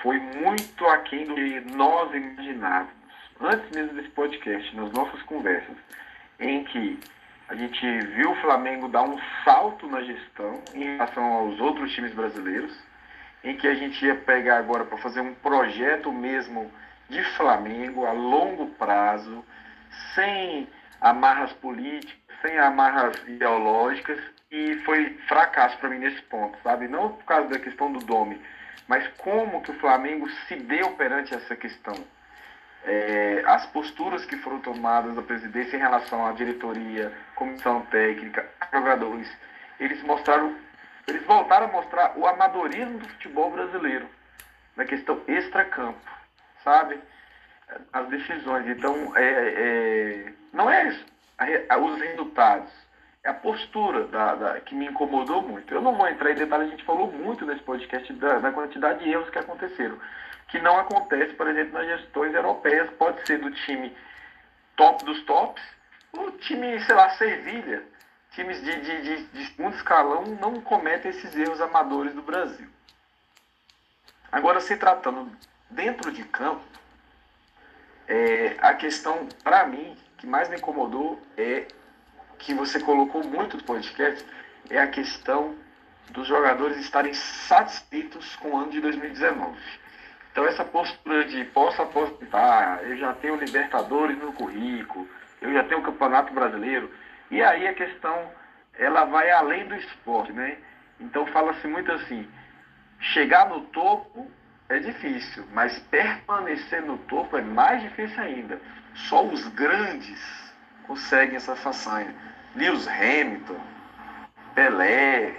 foi muito aquém do que nós imaginávamos. Antes mesmo desse podcast, nas nossas conversas em que a gente viu o Flamengo dar um salto na gestão em relação aos outros times brasileiros, em que a gente ia pegar agora para fazer um projeto mesmo de Flamengo a longo prazo, sem amarras políticas, sem amarras ideológicas, e foi fracasso para mim nesse ponto, sabe? Não por causa da questão do Dome, mas como que o Flamengo se deu perante essa questão é, as posturas que foram tomadas da presidência em relação à diretoria, comissão técnica, jogadores, eles mostraram, eles voltaram a mostrar o amadorismo do futebol brasileiro na questão extracampo, sabe? As decisões. Então, é, é, não é os resultados, é a postura da, da, que me incomodou muito. Eu não vou entrar em detalhes, a gente falou muito nesse podcast da, da quantidade de erros que aconteceram que não acontece, por exemplo, nas gestões europeias. Pode ser do time top dos tops, o time, sei lá, Servilha. Times de, de, de, de escalão não cometem esses erros amadores do Brasil. Agora, se tratando dentro de campo, é, a questão, para mim, que mais me incomodou é que você colocou muito no podcast, é a questão dos jogadores estarem satisfeitos com o ano de 2019. Então essa postura de posso aposentar, eu já tenho Libertadores no currículo, eu já tenho o Campeonato Brasileiro, e aí a questão ela vai além do esporte, né? Então fala-se muito assim, chegar no topo é difícil, mas permanecer no topo é mais difícil ainda. Só os grandes conseguem essa façanha. Lewis Hamilton, Pelé,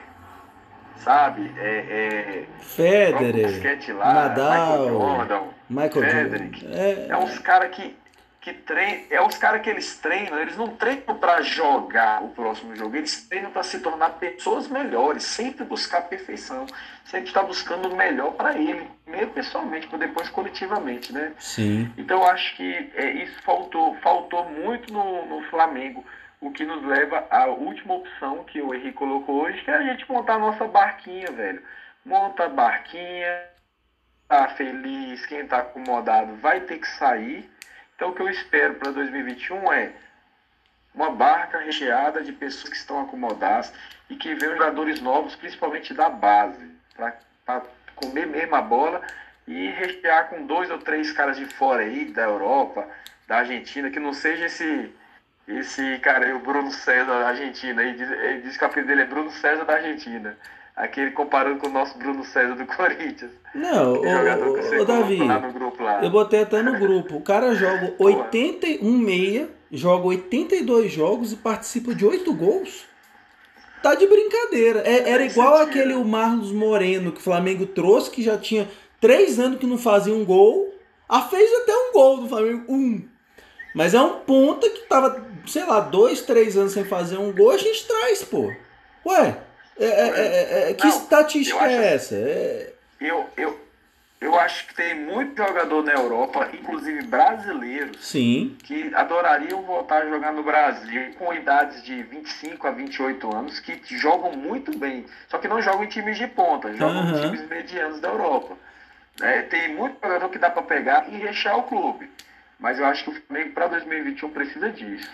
sabe? É, é, Federer, lá, Nadal, Michael Jordan, Michael Frederick. É, é uns caras que, que treinam, é os caras que eles treinam, eles não treinam para jogar o próximo jogo, eles treinam para se tornar pessoas melhores, sempre buscar perfeição, sempre estar buscando o melhor para ele, mesmo pessoalmente, mas depois coletivamente, né? Sim. Então eu acho que é, isso faltou, faltou muito no, no Flamengo o que nos leva à última opção que o Henrique colocou hoje, que é a gente montar a nossa barquinha, velho. Monta a barquinha, tá feliz, quem tá acomodado vai ter que sair. Então o que eu espero para 2021 é uma barca recheada de pessoas que estão acomodadas e que venham jogadores novos, principalmente da base, para comer mesmo a bola e rechear com dois ou três caras de fora aí, da Europa, da Argentina, que não seja esse esse cara aí, o Bruno César da Argentina, ele diz, ele diz que o apelido dele é Bruno César da Argentina. Aquele comparando com o nosso Bruno César do Corinthians. Não, o, o, Davi, eu botei até no grupo. O cara joga 81 meia, joga 82 jogos e participa de 8 gols. Tá de brincadeira. É- era igual sentido. aquele o Marlos Moreno que o Flamengo trouxe, que já tinha 3 anos que não fazia um gol. Ah, fez até um gol do Flamengo, um. Mas é um ponta que tava, sei lá, 2, 3 anos sem fazer um gol, a gente traz, pô. Ué, é, é- é- é- que Não, estatística acho- é essa? É- Eu, eu, eu acho que tem muito jogador na Europa, inclusive brasileiros, Sim, que adorariam voltar a jogar no Brasil com idades de 25 a 28 anos, que jogam muito bem. Só que não jogam em times de ponta, jogam Aham. em times medianos da Europa. É, tem muito jogador que dá para pegar e rechear o clube. Mas eu acho que o Flamengo para 2021 precisa disso.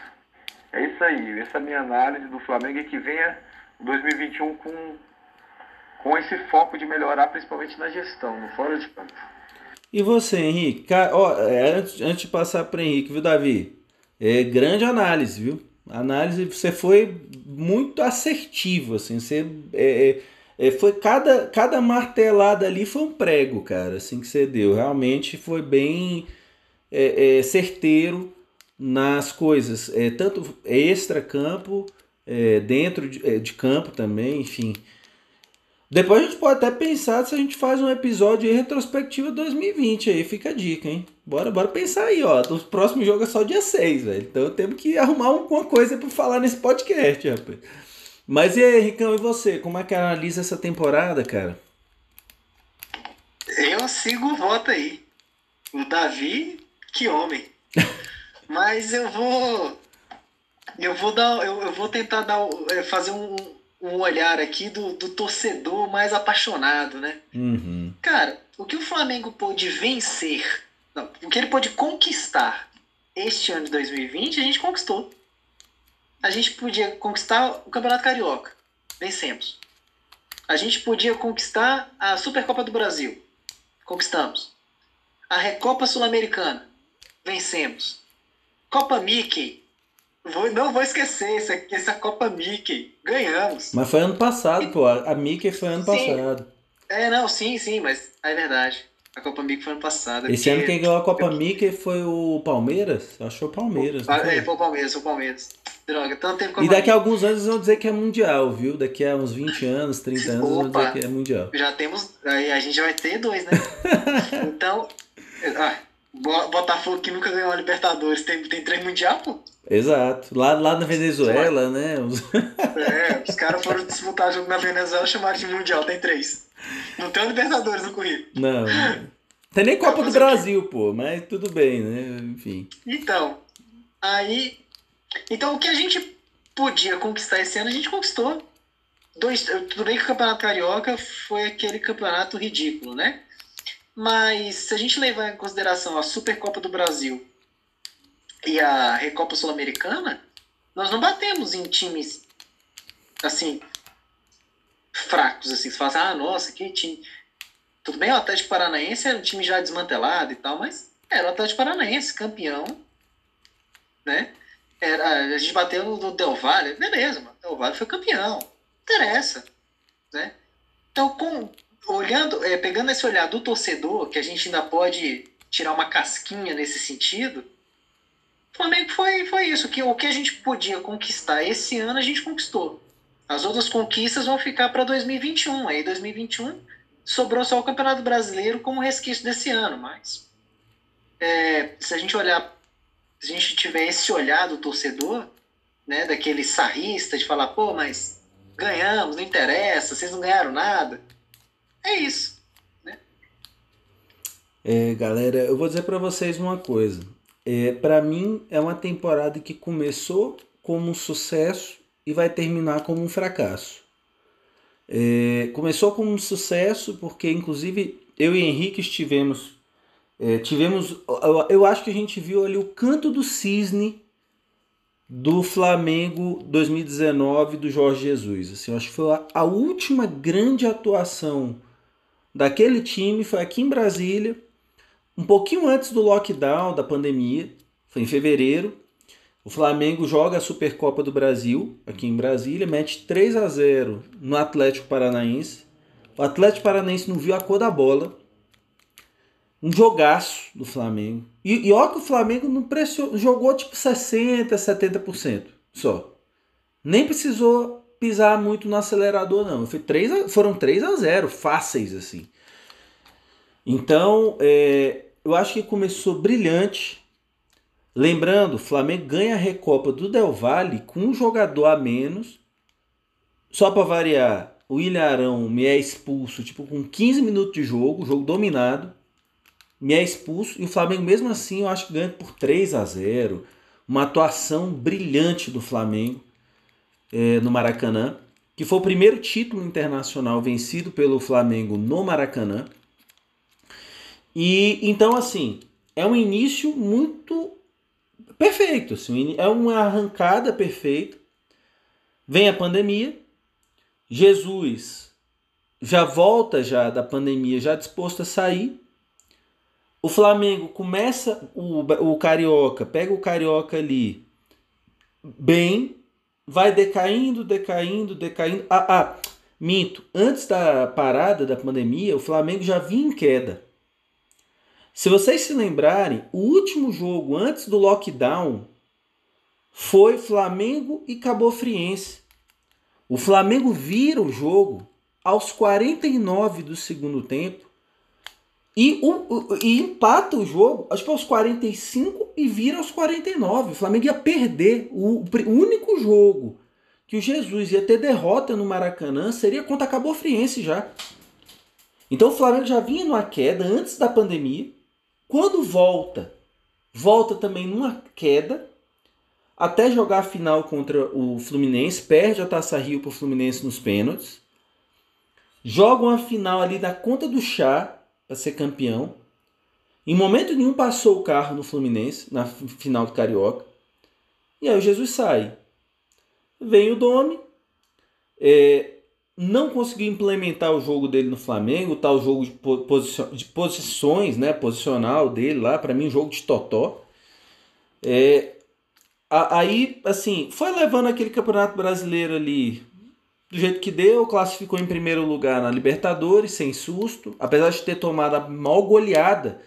É isso aí. Essa é a minha análise do Flamengo e que venha 2021 com, com esse foco de melhorar, principalmente na gestão, no fora de campo. E você, Henrique? É, antes, de passar para Henrique, viu, Davi? É grande análise, viu? Análise, você foi muito assertivo, assim. Você é, é, é, foi cada, cada martelada ali foi um prego, cara, assim que você deu. Realmente foi bem é, é, certeiro nas coisas, tanto extra campo, é, dentro de, é, de campo também, enfim. Depois a gente pode até pensar se a gente faz um episódio aí retrospectivo 2020 aí, fica a dica, hein? Bora, bora pensar aí, ó. O próximo jogo é só dia 6, velho. Então temos que arrumar alguma coisa pra falar nesse podcast, rapaz. Mas e aí, Ricão, e você? Como é que analisa essa temporada, cara? Eu sigo o voto aí. O Davi, que homem. Mas eu vou. Eu vou dar. Eu, eu vou tentar dar, é, fazer um, um olhar aqui do, do torcedor mais apaixonado, né? Uhum. Cara, o que o Flamengo pôde vencer, não, o que ele pôde conquistar este ano de 2020, a gente conquistou. A gente podia conquistar o Campeonato Carioca. Vencemos. A gente podia conquistar a Supercopa do Brasil. Conquistamos. A Recopa Sul-Americana. Vencemos. Copa Mickey. Vou- não vou esquecer essa, essa Copa Mickey. Ganhamos. Mas foi ano passado, pô. A Mickey foi ano Sim. passado. É, não, sim, sim, mas é verdade. A Copa Mickey foi ano passado. Esse ano quem ganhou a Copa Mickey foi o Palmeiras? Achou o Palmeiras. não Ah, foi? É, foi o Palmeiras, foi o Palmeiras. Droga, tanto tempo eu E daqui a alguns anos eles vão dizer que é mundial, viu? Daqui a uns 20 anos, 30 anos, eles vão dizer Opa. que é mundial. Já temos. Aí a gente já vai ter dois, né? então. Ah, Bo- Botafogo que nunca ganhou a Libertadores tem, tem três mundial, pô? Exato. Lá, lá na Venezuela, né? É, os caras foram disputar jogo na Venezuela chamaram de mundial, tem três. Não tem o Libertadores no currículo. Não. Tem nem Copa do Brasil, pô, mas tudo bem, né? Enfim. Então, aí. Então o que a gente podia conquistar esse ano, a gente conquistou. Dois, tudo bem que o Campeonato Carioca foi aquele campeonato ridículo, né? Mas se a gente levar em consideração a Supercopa do Brasil e a Recopa Sul-Americana, nós não batemos em times assim fracos, assim, você fala assim, ah, nossa, que time. Tudo bem, o Atlético Paranaense era um time já desmantelado e tal, mas era o Atlético Paranaense, campeão, né? Era, a gente bateu no Del Valle, beleza, mano, Del Valle foi campeão, interessa, né? Então, com, olhando, é, pegando esse olhar do torcedor, que a gente ainda pode tirar uma casquinha nesse sentido, Flamengo foi, foi isso, que o que a gente podia conquistar esse ano, a gente conquistou. As outras conquistas vão ficar para 2021, aí 2021 sobrou só o Campeonato Brasileiro como resquício desse ano, mas é, se a gente olhar, se a gente tiver esse olhar do torcedor, né, daquele sarrista de falar, pô, mas ganhamos, não interessa, vocês não ganharam nada, é isso. É, galera, eu vou dizer pra vocês uma coisa. É, para mim é uma temporada que começou como um sucesso e vai terminar como um fracasso. É, começou como um sucesso porque, inclusive, eu e Henrique estivemos, é, tivemos, eu, acho que a gente viu ali o canto do cisne do Flamengo 2019 do Jorge Jesus. Assim, acho que foi a, a última grande atuação daquele time foi aqui em Brasília, um pouquinho antes do lockdown da pandemia, foi em fevereiro. O Flamengo joga a Supercopa do Brasil, aqui em Brasília, mete 3 a 0 no Atlético Paranaense. O Atlético Paranaense não viu a cor da bola. Um jogaço do Flamengo. E, e olha que o Flamengo não pressionou, jogou tipo 60%, 70% só. Nem precisou pisar muito no acelerador, não. Foi 3 a, foram 3 a 0 fáceis assim. Então, é, eu acho que começou brilhante Lembrando, o Flamengo ganha a Recopa do Del Valle com um jogador a menos. Só para variar, o Ilharão me é expulso, tipo, com 15 minutos de jogo, jogo dominado. Me é expulso. E o Flamengo, mesmo assim, eu acho que ganha por 3 a 0 Uma atuação brilhante do Flamengo é, no Maracanã. Que foi o primeiro título internacional vencido pelo Flamengo no Maracanã. E então, assim, é um início muito perfeito, assim, é uma arrancada perfeita. Vem a pandemia, Jesus já volta já da pandemia, já disposto a sair. O Flamengo começa o, o Carioca, pega o Carioca ali bem, vai decaindo, decaindo, decaindo. Ah, ah, minto, antes da parada da pandemia, o Flamengo já vinha em queda. Se vocês se lembrarem, o último jogo antes do lockdown foi Flamengo e Cabo Friense. O Flamengo vira o jogo aos 49 do segundo tempo e, o, e empata o jogo acho que aos 45 e vira aos 49. O Flamengo ia perder. O, o único jogo que o Jesus ia ter derrota no Maracanã seria contra a Cabo Friense já. Então o Flamengo já vinha numa queda antes da pandemia. Quando volta, volta também numa queda, até jogar a final contra o Fluminense, perde a Taça Rio para o Fluminense nos pênaltis, joga uma final ali da conta do chá para ser campeão. Em momento nenhum passou o carro no Fluminense, na final do Carioca. E aí o Jesus sai. Vem o Domi, é, não conseguiu implementar o jogo dele no Flamengo, tal jogo de, posicion, de posições, né, posicional dele lá, para mim um jogo de totó. É, aí, assim, foi levando aquele Campeonato Brasileiro ali do jeito que deu, classificou em primeiro lugar na Libertadores, sem susto, apesar de ter tomado a maior goleada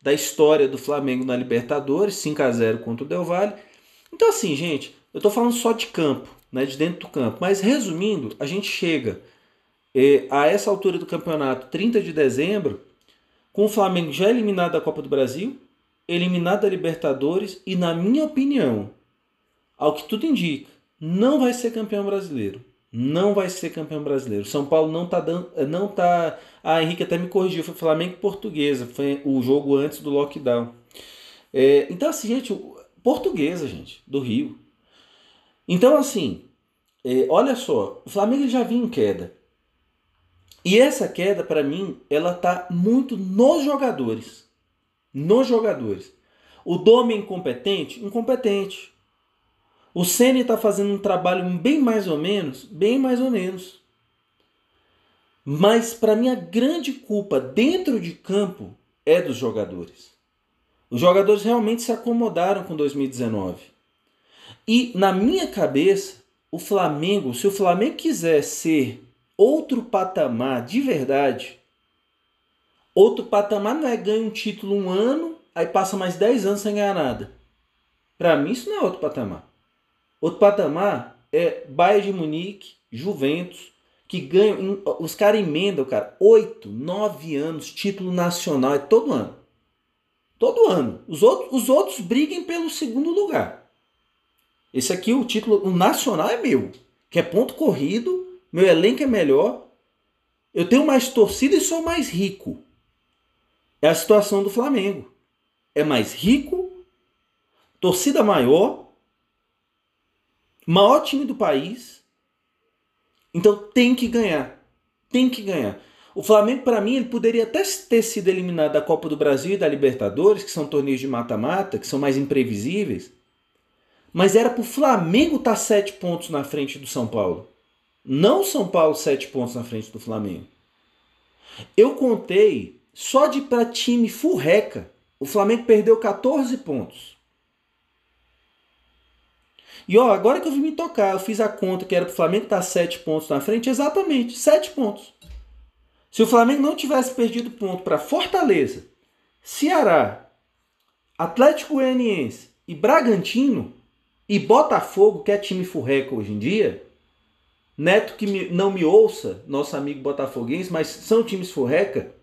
da história do Flamengo na Libertadores, 5 a 0 contra o Del Valle. Então assim, gente, eu tô falando só de campo né, de dentro do campo. Mas resumindo, a gente chega eh, a essa altura do campeonato, 30 de dezembro, com o Flamengo já eliminado da Copa do Brasil, eliminado da Libertadores e, na minha opinião, ao que tudo indica, não vai ser campeão brasileiro. Não vai ser campeão brasileiro. São Paulo não tá dando. Não tá. Ah, Henrique até me corrigiu. Foi Flamengo Portuguesa. Foi o jogo antes do lockdown. É, então, assim, gente, portuguesa, gente, do Rio. Então, assim, é, olha só, o Flamengo já vinha em queda. E essa queda, para mim, ela tá muito nos jogadores. Nos jogadores. O Dome é incompetente? Incompetente. O Ceni está fazendo um trabalho bem mais ou menos? Bem mais ou menos. Mas, para mim, a grande culpa dentro de campo é dos jogadores. Os jogadores realmente se acomodaram com 2019. E na minha cabeça, o Flamengo, se o Flamengo quiser ser outro patamar de verdade, outro patamar não é ganhar um título um ano, aí passa mais 10 anos sem ganhar nada. Para mim isso não é outro patamar. Outro patamar é Bayern de Munique, Juventus, que ganham, os caras emendam, cara, 8, 9 anos, título nacional, é todo ano. Todo ano. Os outros, os outros briguem pelo segundo lugar. Esse aqui, o título o nacional é meu. Que é ponto corrido, meu elenco é melhor. Eu tenho mais torcida e sou mais rico. É a situação do Flamengo. É mais rico, torcida maior, maior time do país. Então tem que ganhar. Tem que ganhar. O Flamengo, para mim, ele poderia até ter sido eliminado da Copa do Brasil e da Libertadores, que são torneios de mata-mata, que são mais imprevisíveis mas era para o Flamengo estar tá sete pontos na frente do São Paulo. Não São Paulo sete pontos na frente do Flamengo. Eu contei só de para time furreca. O Flamengo perdeu 14 pontos. E ó, agora que eu vim me tocar, eu fiz a conta que era pro Flamengo estar tá 7 pontos na frente, exatamente, 7 pontos. Se o Flamengo não tivesse perdido ponto para Fortaleza, Ceará, Atlético Goianiense e Bragantino e Botafogo, que é time furreca hoje em dia, Neto que me, não me ouça, nosso amigo botafoguense, mas são times furreca.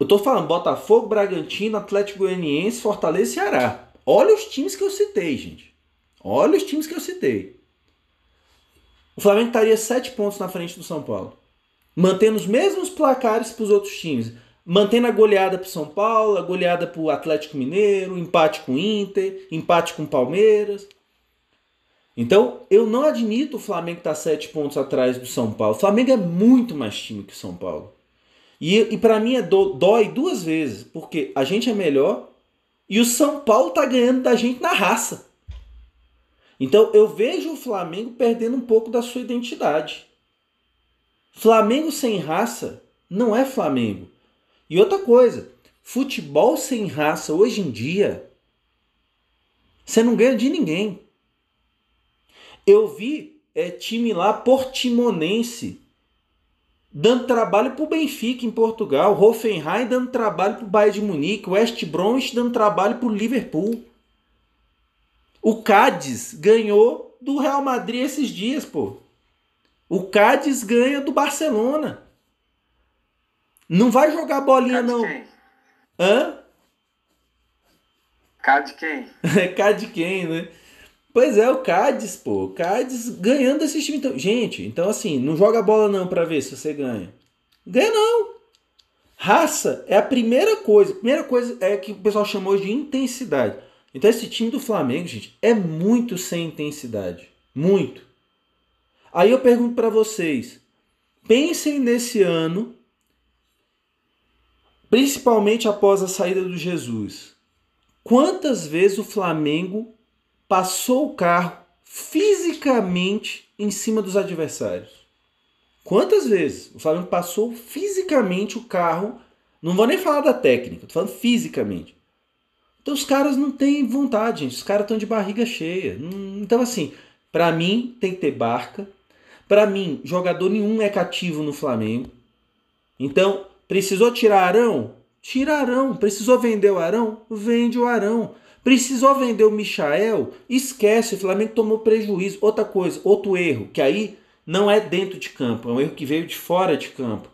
Eu tô falando Botafogo, Bragantino, Atlético Goianiense, Fortaleza e Ceará. Olha os times que eu citei, gente. Olha os times que eu citei. O Flamengo estaria sete pontos na frente do São Paulo. Mantendo os mesmos placares para os outros times. Mantendo a goleada para São Paulo, a goleada para o Atlético Mineiro, empate com o Inter, empate com o Palmeiras. Então, eu não admito o Flamengo estar tá sete pontos atrás do São Paulo. O Flamengo é muito mais time que o São Paulo. E, e para mim é do, dói duas vezes, porque a gente é melhor e o São Paulo tá ganhando da gente na raça. Então eu vejo o Flamengo perdendo um pouco da sua identidade. Flamengo sem raça não é Flamengo. E outra coisa, futebol sem raça hoje em dia, você não ganha de ninguém. Eu vi é, time lá portimonense dando trabalho para o Benfica em Portugal, Hoffenheim dando trabalho para o Bayern de Munique, West Bromwich dando trabalho para o Liverpool. O Cádiz ganhou do Real Madrid esses dias, pô. O Cádiz ganha do Barcelona. Não vai jogar bolinha, não. Quem? Hã? Cádiz quem? Cádiz quem, né? Pois é, o Cádiz, pô. O Cádiz ganhando esse time. Então, gente, então assim, não joga bola não para ver se você ganha. Ganha não. Raça é a primeira coisa. A primeira coisa é que o pessoal chamou de intensidade. Então esse time do Flamengo, gente, é muito sem intensidade. Muito. Aí eu pergunto para vocês, pensem nesse ano, principalmente após a saída do Jesus. Quantas vezes o Flamengo passou o carro fisicamente em cima dos adversários. Quantas vezes o Flamengo passou fisicamente o carro? Não vou nem falar da técnica, tô falando fisicamente. Então os caras não têm vontade, gente. Os caras estão de barriga cheia. Então, assim, para mim tem que ter barca. Para mim, jogador nenhum é cativo no Flamengo. Então, precisou tirar Arão? Tira Arão. Precisou vender o Arão? Vende o Arão. Precisou vender o Michael? Esquece, o Flamengo tomou prejuízo. Outra coisa, outro erro, que aí não é dentro de campo, é um erro que veio de fora de campo.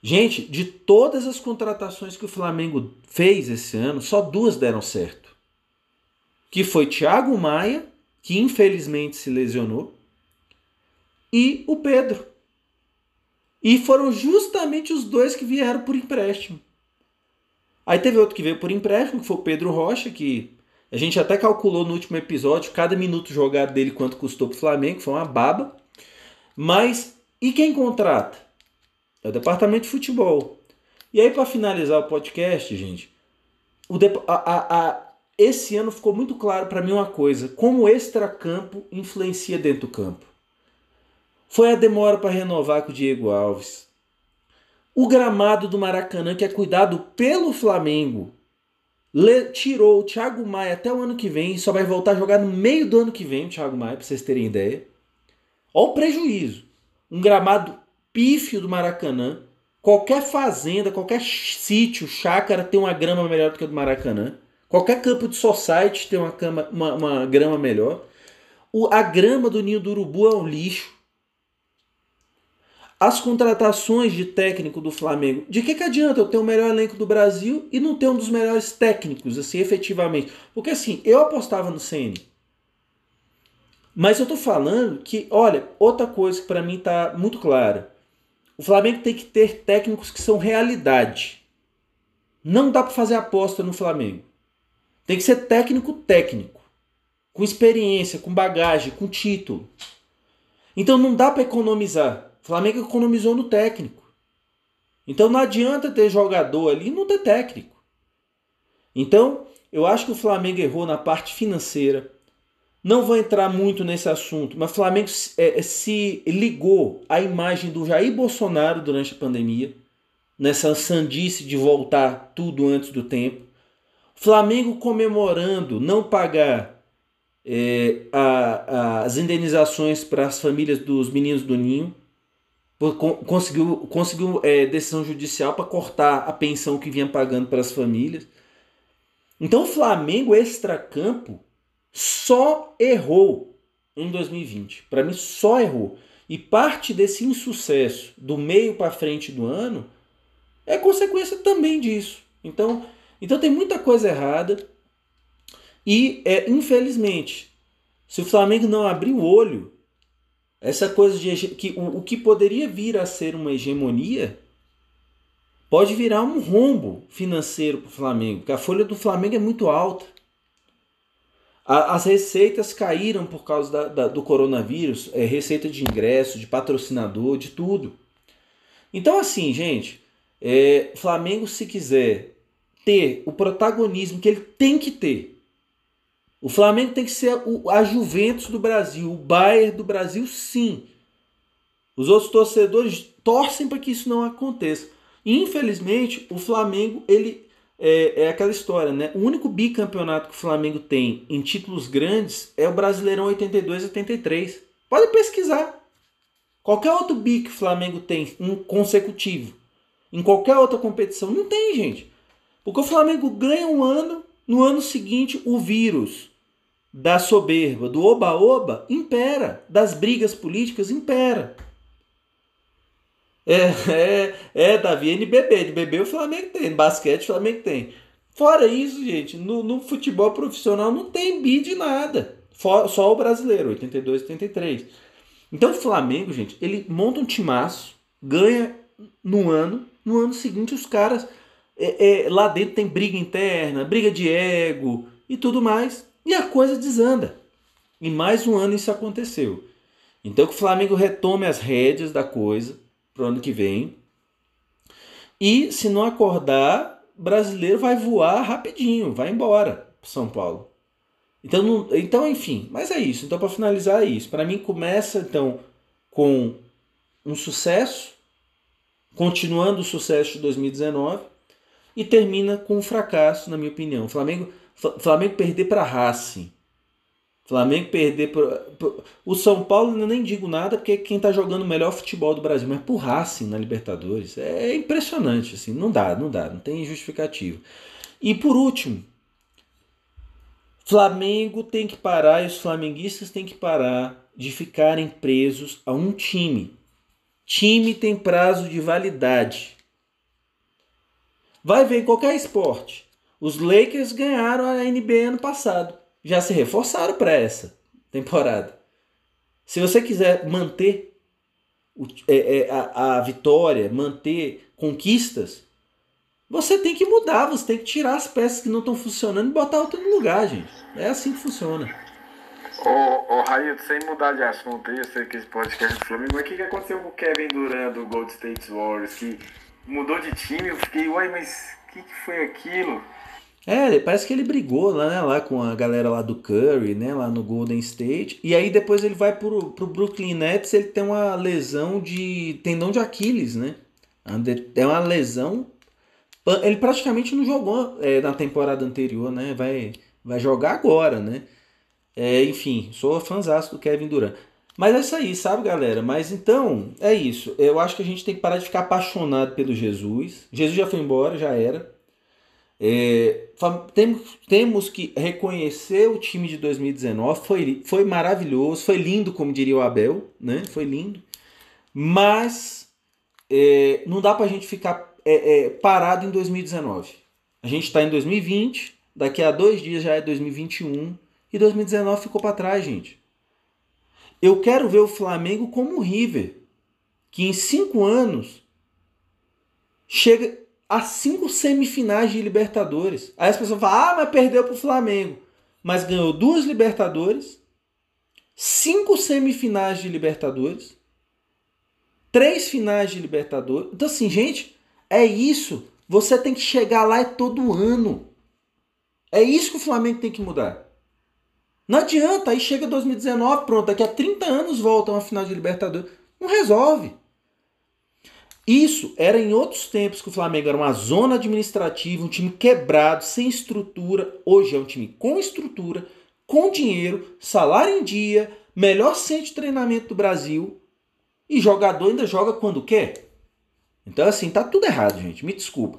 Gente, de todas as contratações que o Flamengo fez esse ano, só duas deram certo. Que foi Thiago Maia, que infelizmente se lesionou, e o Pedro. E foram justamente os dois que vieram por empréstimo. Aí teve outro que veio por empréstimo, que foi o Pedro Rocha, que a gente até calculou no último episódio cada minuto jogado dele quanto custou para o Flamengo, foi uma baba. Mas e quem contrata? É o departamento de futebol. E aí, para finalizar o podcast, gente, o a, a, a, esse ano ficou muito claro para mim uma coisa: como o extracampo influencia dentro do campo. Foi a demora para renovar com o Diego Alves o gramado do Maracanã, que é cuidado pelo Flamengo, tirou o Thiago Maia até o ano que vem e só vai voltar a jogar no meio do ano que vem, o Thiago Maia, para vocês terem ideia. Olha o prejuízo. Um gramado pífio do Maracanã. Qualquer fazenda, qualquer sítio, chácara tem uma grama melhor do que a do Maracanã. Qualquer campo de society tem uma, cama, uma, uma grama melhor. O, a grama do Ninho do Urubu é um lixo. As contratações de técnico do Flamengo. De que, que adianta eu ter o melhor elenco do Brasil e não ter um dos melhores técnicos, assim, efetivamente? Porque assim, eu apostava no CN. Mas eu tô falando que, olha, outra coisa que para mim tá muito clara. O Flamengo tem que ter técnicos que são realidade. Não dá para fazer aposta no Flamengo. Tem que ser técnico técnico, com experiência, com bagagem, com título. Então não dá para economizar. Flamengo economizou no técnico. Então não adianta ter jogador ali e não ter técnico. Então, eu acho que o Flamengo errou na parte financeira. Não vou entrar muito nesse assunto, mas o Flamengo é, é, se ligou à imagem do Jair Bolsonaro durante a pandemia, nessa sandice de voltar tudo antes do tempo. Flamengo comemorando não pagar é, a, a, as indenizações para as famílias dos meninos do Ninho, conseguiu, conseguiu é, decisão judicial para cortar a pensão que vinha pagando para as famílias. Então o Flamengo extra-campo só errou em 2020. Para mim, só errou. E parte desse insucesso do meio para frente do ano é consequência também disso. Então, então tem muita coisa errada. E é, infelizmente, se o Flamengo não abrir o olho, essa coisa de que o, o que poderia vir a ser uma hegemonia pode virar um rombo financeiro para o Flamengo, porque a folha do Flamengo é muito alta. A, as receitas caíram por causa da, da, do coronavírus, é, receita de ingresso, de patrocinador, de tudo. Então, assim, gente, é, Flamengo, se quiser ter o protagonismo que ele tem que ter, o Flamengo tem que ser a Juventus do Brasil, o Bayern do Brasil, sim. Os outros torcedores torcem para que isso não aconteça. Infelizmente, o Flamengo, ele é, é, aquela história, né? O único bicampeonato que o Flamengo tem em títulos grandes é o Brasileirão 82 83. Pode pesquisar. Qualquer outro bi que o Flamengo tem um consecutivo, em qualquer outra competição, não tem, gente. Porque o Flamengo ganha um ano, no ano seguinte o vírus da soberba, do oba-oba, impera, das brigas políticas impera. É, é, é, Davi, NBB. Bebê o Flamengo tem, basquete o Flamengo tem. Fora isso, gente, no, no futebol profissional não tem bi de nada. só o brasileiro, 82, 83. Então o Flamengo, gente, ele monta um timaço, ganha no ano, no ano seguinte os caras. É, é, lá dentro tem briga interna, briga de ego e tudo mais. E a coisa desanda. E mais um ano isso aconteceu. Então que o Flamengo retome as rédeas da coisa para o ano que vem. E se não acordar, brasileiro vai voar rapidinho, vai embora para São Paulo. Então, não, então, enfim, mas é isso. Então, para finalizar, é isso. Para mim, começa então com um sucesso, continuando o sucesso de 2019, e termina com um fracasso, na minha opinião. O Flamengo, Flamengo perder para Racing Flamengo perder pro, o São Paulo eu nem digo nada porque é quem está jogando o melhor futebol do Brasil, mas por Racing na Libertadores é impressionante assim, não dá, não dá, não tem justificativo. E por último, Flamengo tem que parar e os flamenguistas têm que parar de ficarem presos a um time. Time tem prazo de validade. Vai ver em qualquer esporte. Os Lakers ganharam a NBA ano passado já se reforçaram para essa temporada. Se você quiser manter é, é, a, vitória, manter conquistas, você tem que mudar, você tem que tirar as peças que não estão funcionando e botar outra no lugar, gente. É assim que funciona. Ô, ô sem mudar de assunto aí, eu sei que esse podcast é do Flamengo, mas o que, que aconteceu com o Kevin Durant do Gold State Warriors? Que mudou de time, eu fiquei, uai, mas o que, que foi aquilo? É, parece que ele brigou lá, né, lá com a galera lá do Curry, né, lá no Golden State. E aí depois ele vai pro, pro Brooklyn Nets, ele tem uma lesão de tendão de Aquiles, né? É uma lesão. Ele praticamente não jogou é, na temporada anterior, né? Vai, vai jogar agora, né? É, enfim, sou fãzaço do Kevin Durant. Mas é isso aí, sabe, galera? Mas então, é isso. Eu acho que a gente tem que parar de ficar apaixonado pelo Jesus. Jesus já foi embora, já era. É, temos, que reconhecer o time de 2019, foi, foi maravilhoso, foi lindo, como diria o Abel, né? Foi lindo. Mas é, não dá para a gente ficar é, é parado em 2019. A gente está em 2020, daqui a dois dias já é 2021 e 2019 ficou para trás, gente. Eu quero ver o Flamengo como o River, que em cinco anos chega a cinco semifinais de Libertadores. Aí as pessoas falam, ah, mas perdeu para o Flamengo. Mas ganhou duas Libertadores, cinco semifinais de Libertadores, três finais de Libertadores. Então, assim, gente, é isso. Você tem que chegar lá todo ano. É isso que o Flamengo tem que mudar. Não adianta, aí chega 2019, pronto, daqui a 30 anos volta uma final de Libertadores. Não resolve. Isso era em outros tempos que o Flamengo era uma zona administrativa, um time quebrado, sem estrutura. Hoje é um time com estrutura, com dinheiro, salário em dia, melhor centro de treinamento do Brasil e jogador ainda joga quando quer. Então, assim, tá tudo errado, gente. Me desculpa.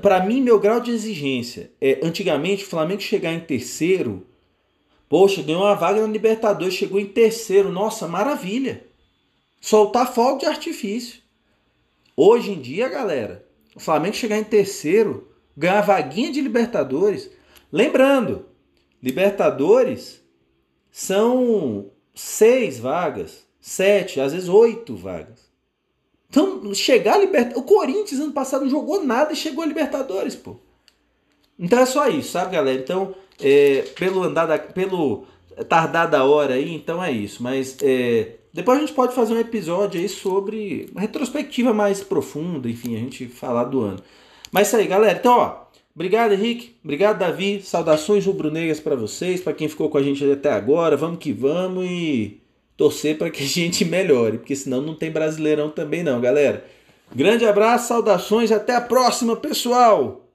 Para mim, meu grau de exigência é antigamente o Flamengo chegar em terceiro. Poxa, ganhou uma vaga na Libertadores, chegou em terceiro. Nossa, maravilha. Soltar fogo de artifício. Hoje em dia, galera, o Flamengo chegar em terceiro, ganhar vaguinha de Libertadores. Lembrando, Libertadores são seis vagas, sete, às vezes oito vagas. Então, chegar a Libertadores. O Corinthians ano passado não jogou nada e chegou a Libertadores, pô. Então é só isso, sabe, galera? Então, é, pelo andar da, pelo tardar da hora aí, então é isso. Mas é, depois a gente pode fazer um episódio aí sobre uma retrospectiva mais profunda, enfim, a gente falar do ano. Mas é isso aí, galera. Então, ó, obrigado, Henrique. Obrigado, Davi. Saudações rubro-negras para vocês, para quem ficou com a gente até agora. Vamos que vamos e torcer para que a gente melhore, porque senão não tem brasileirão também não, galera. Grande abraço, saudações, até a próxima, pessoal!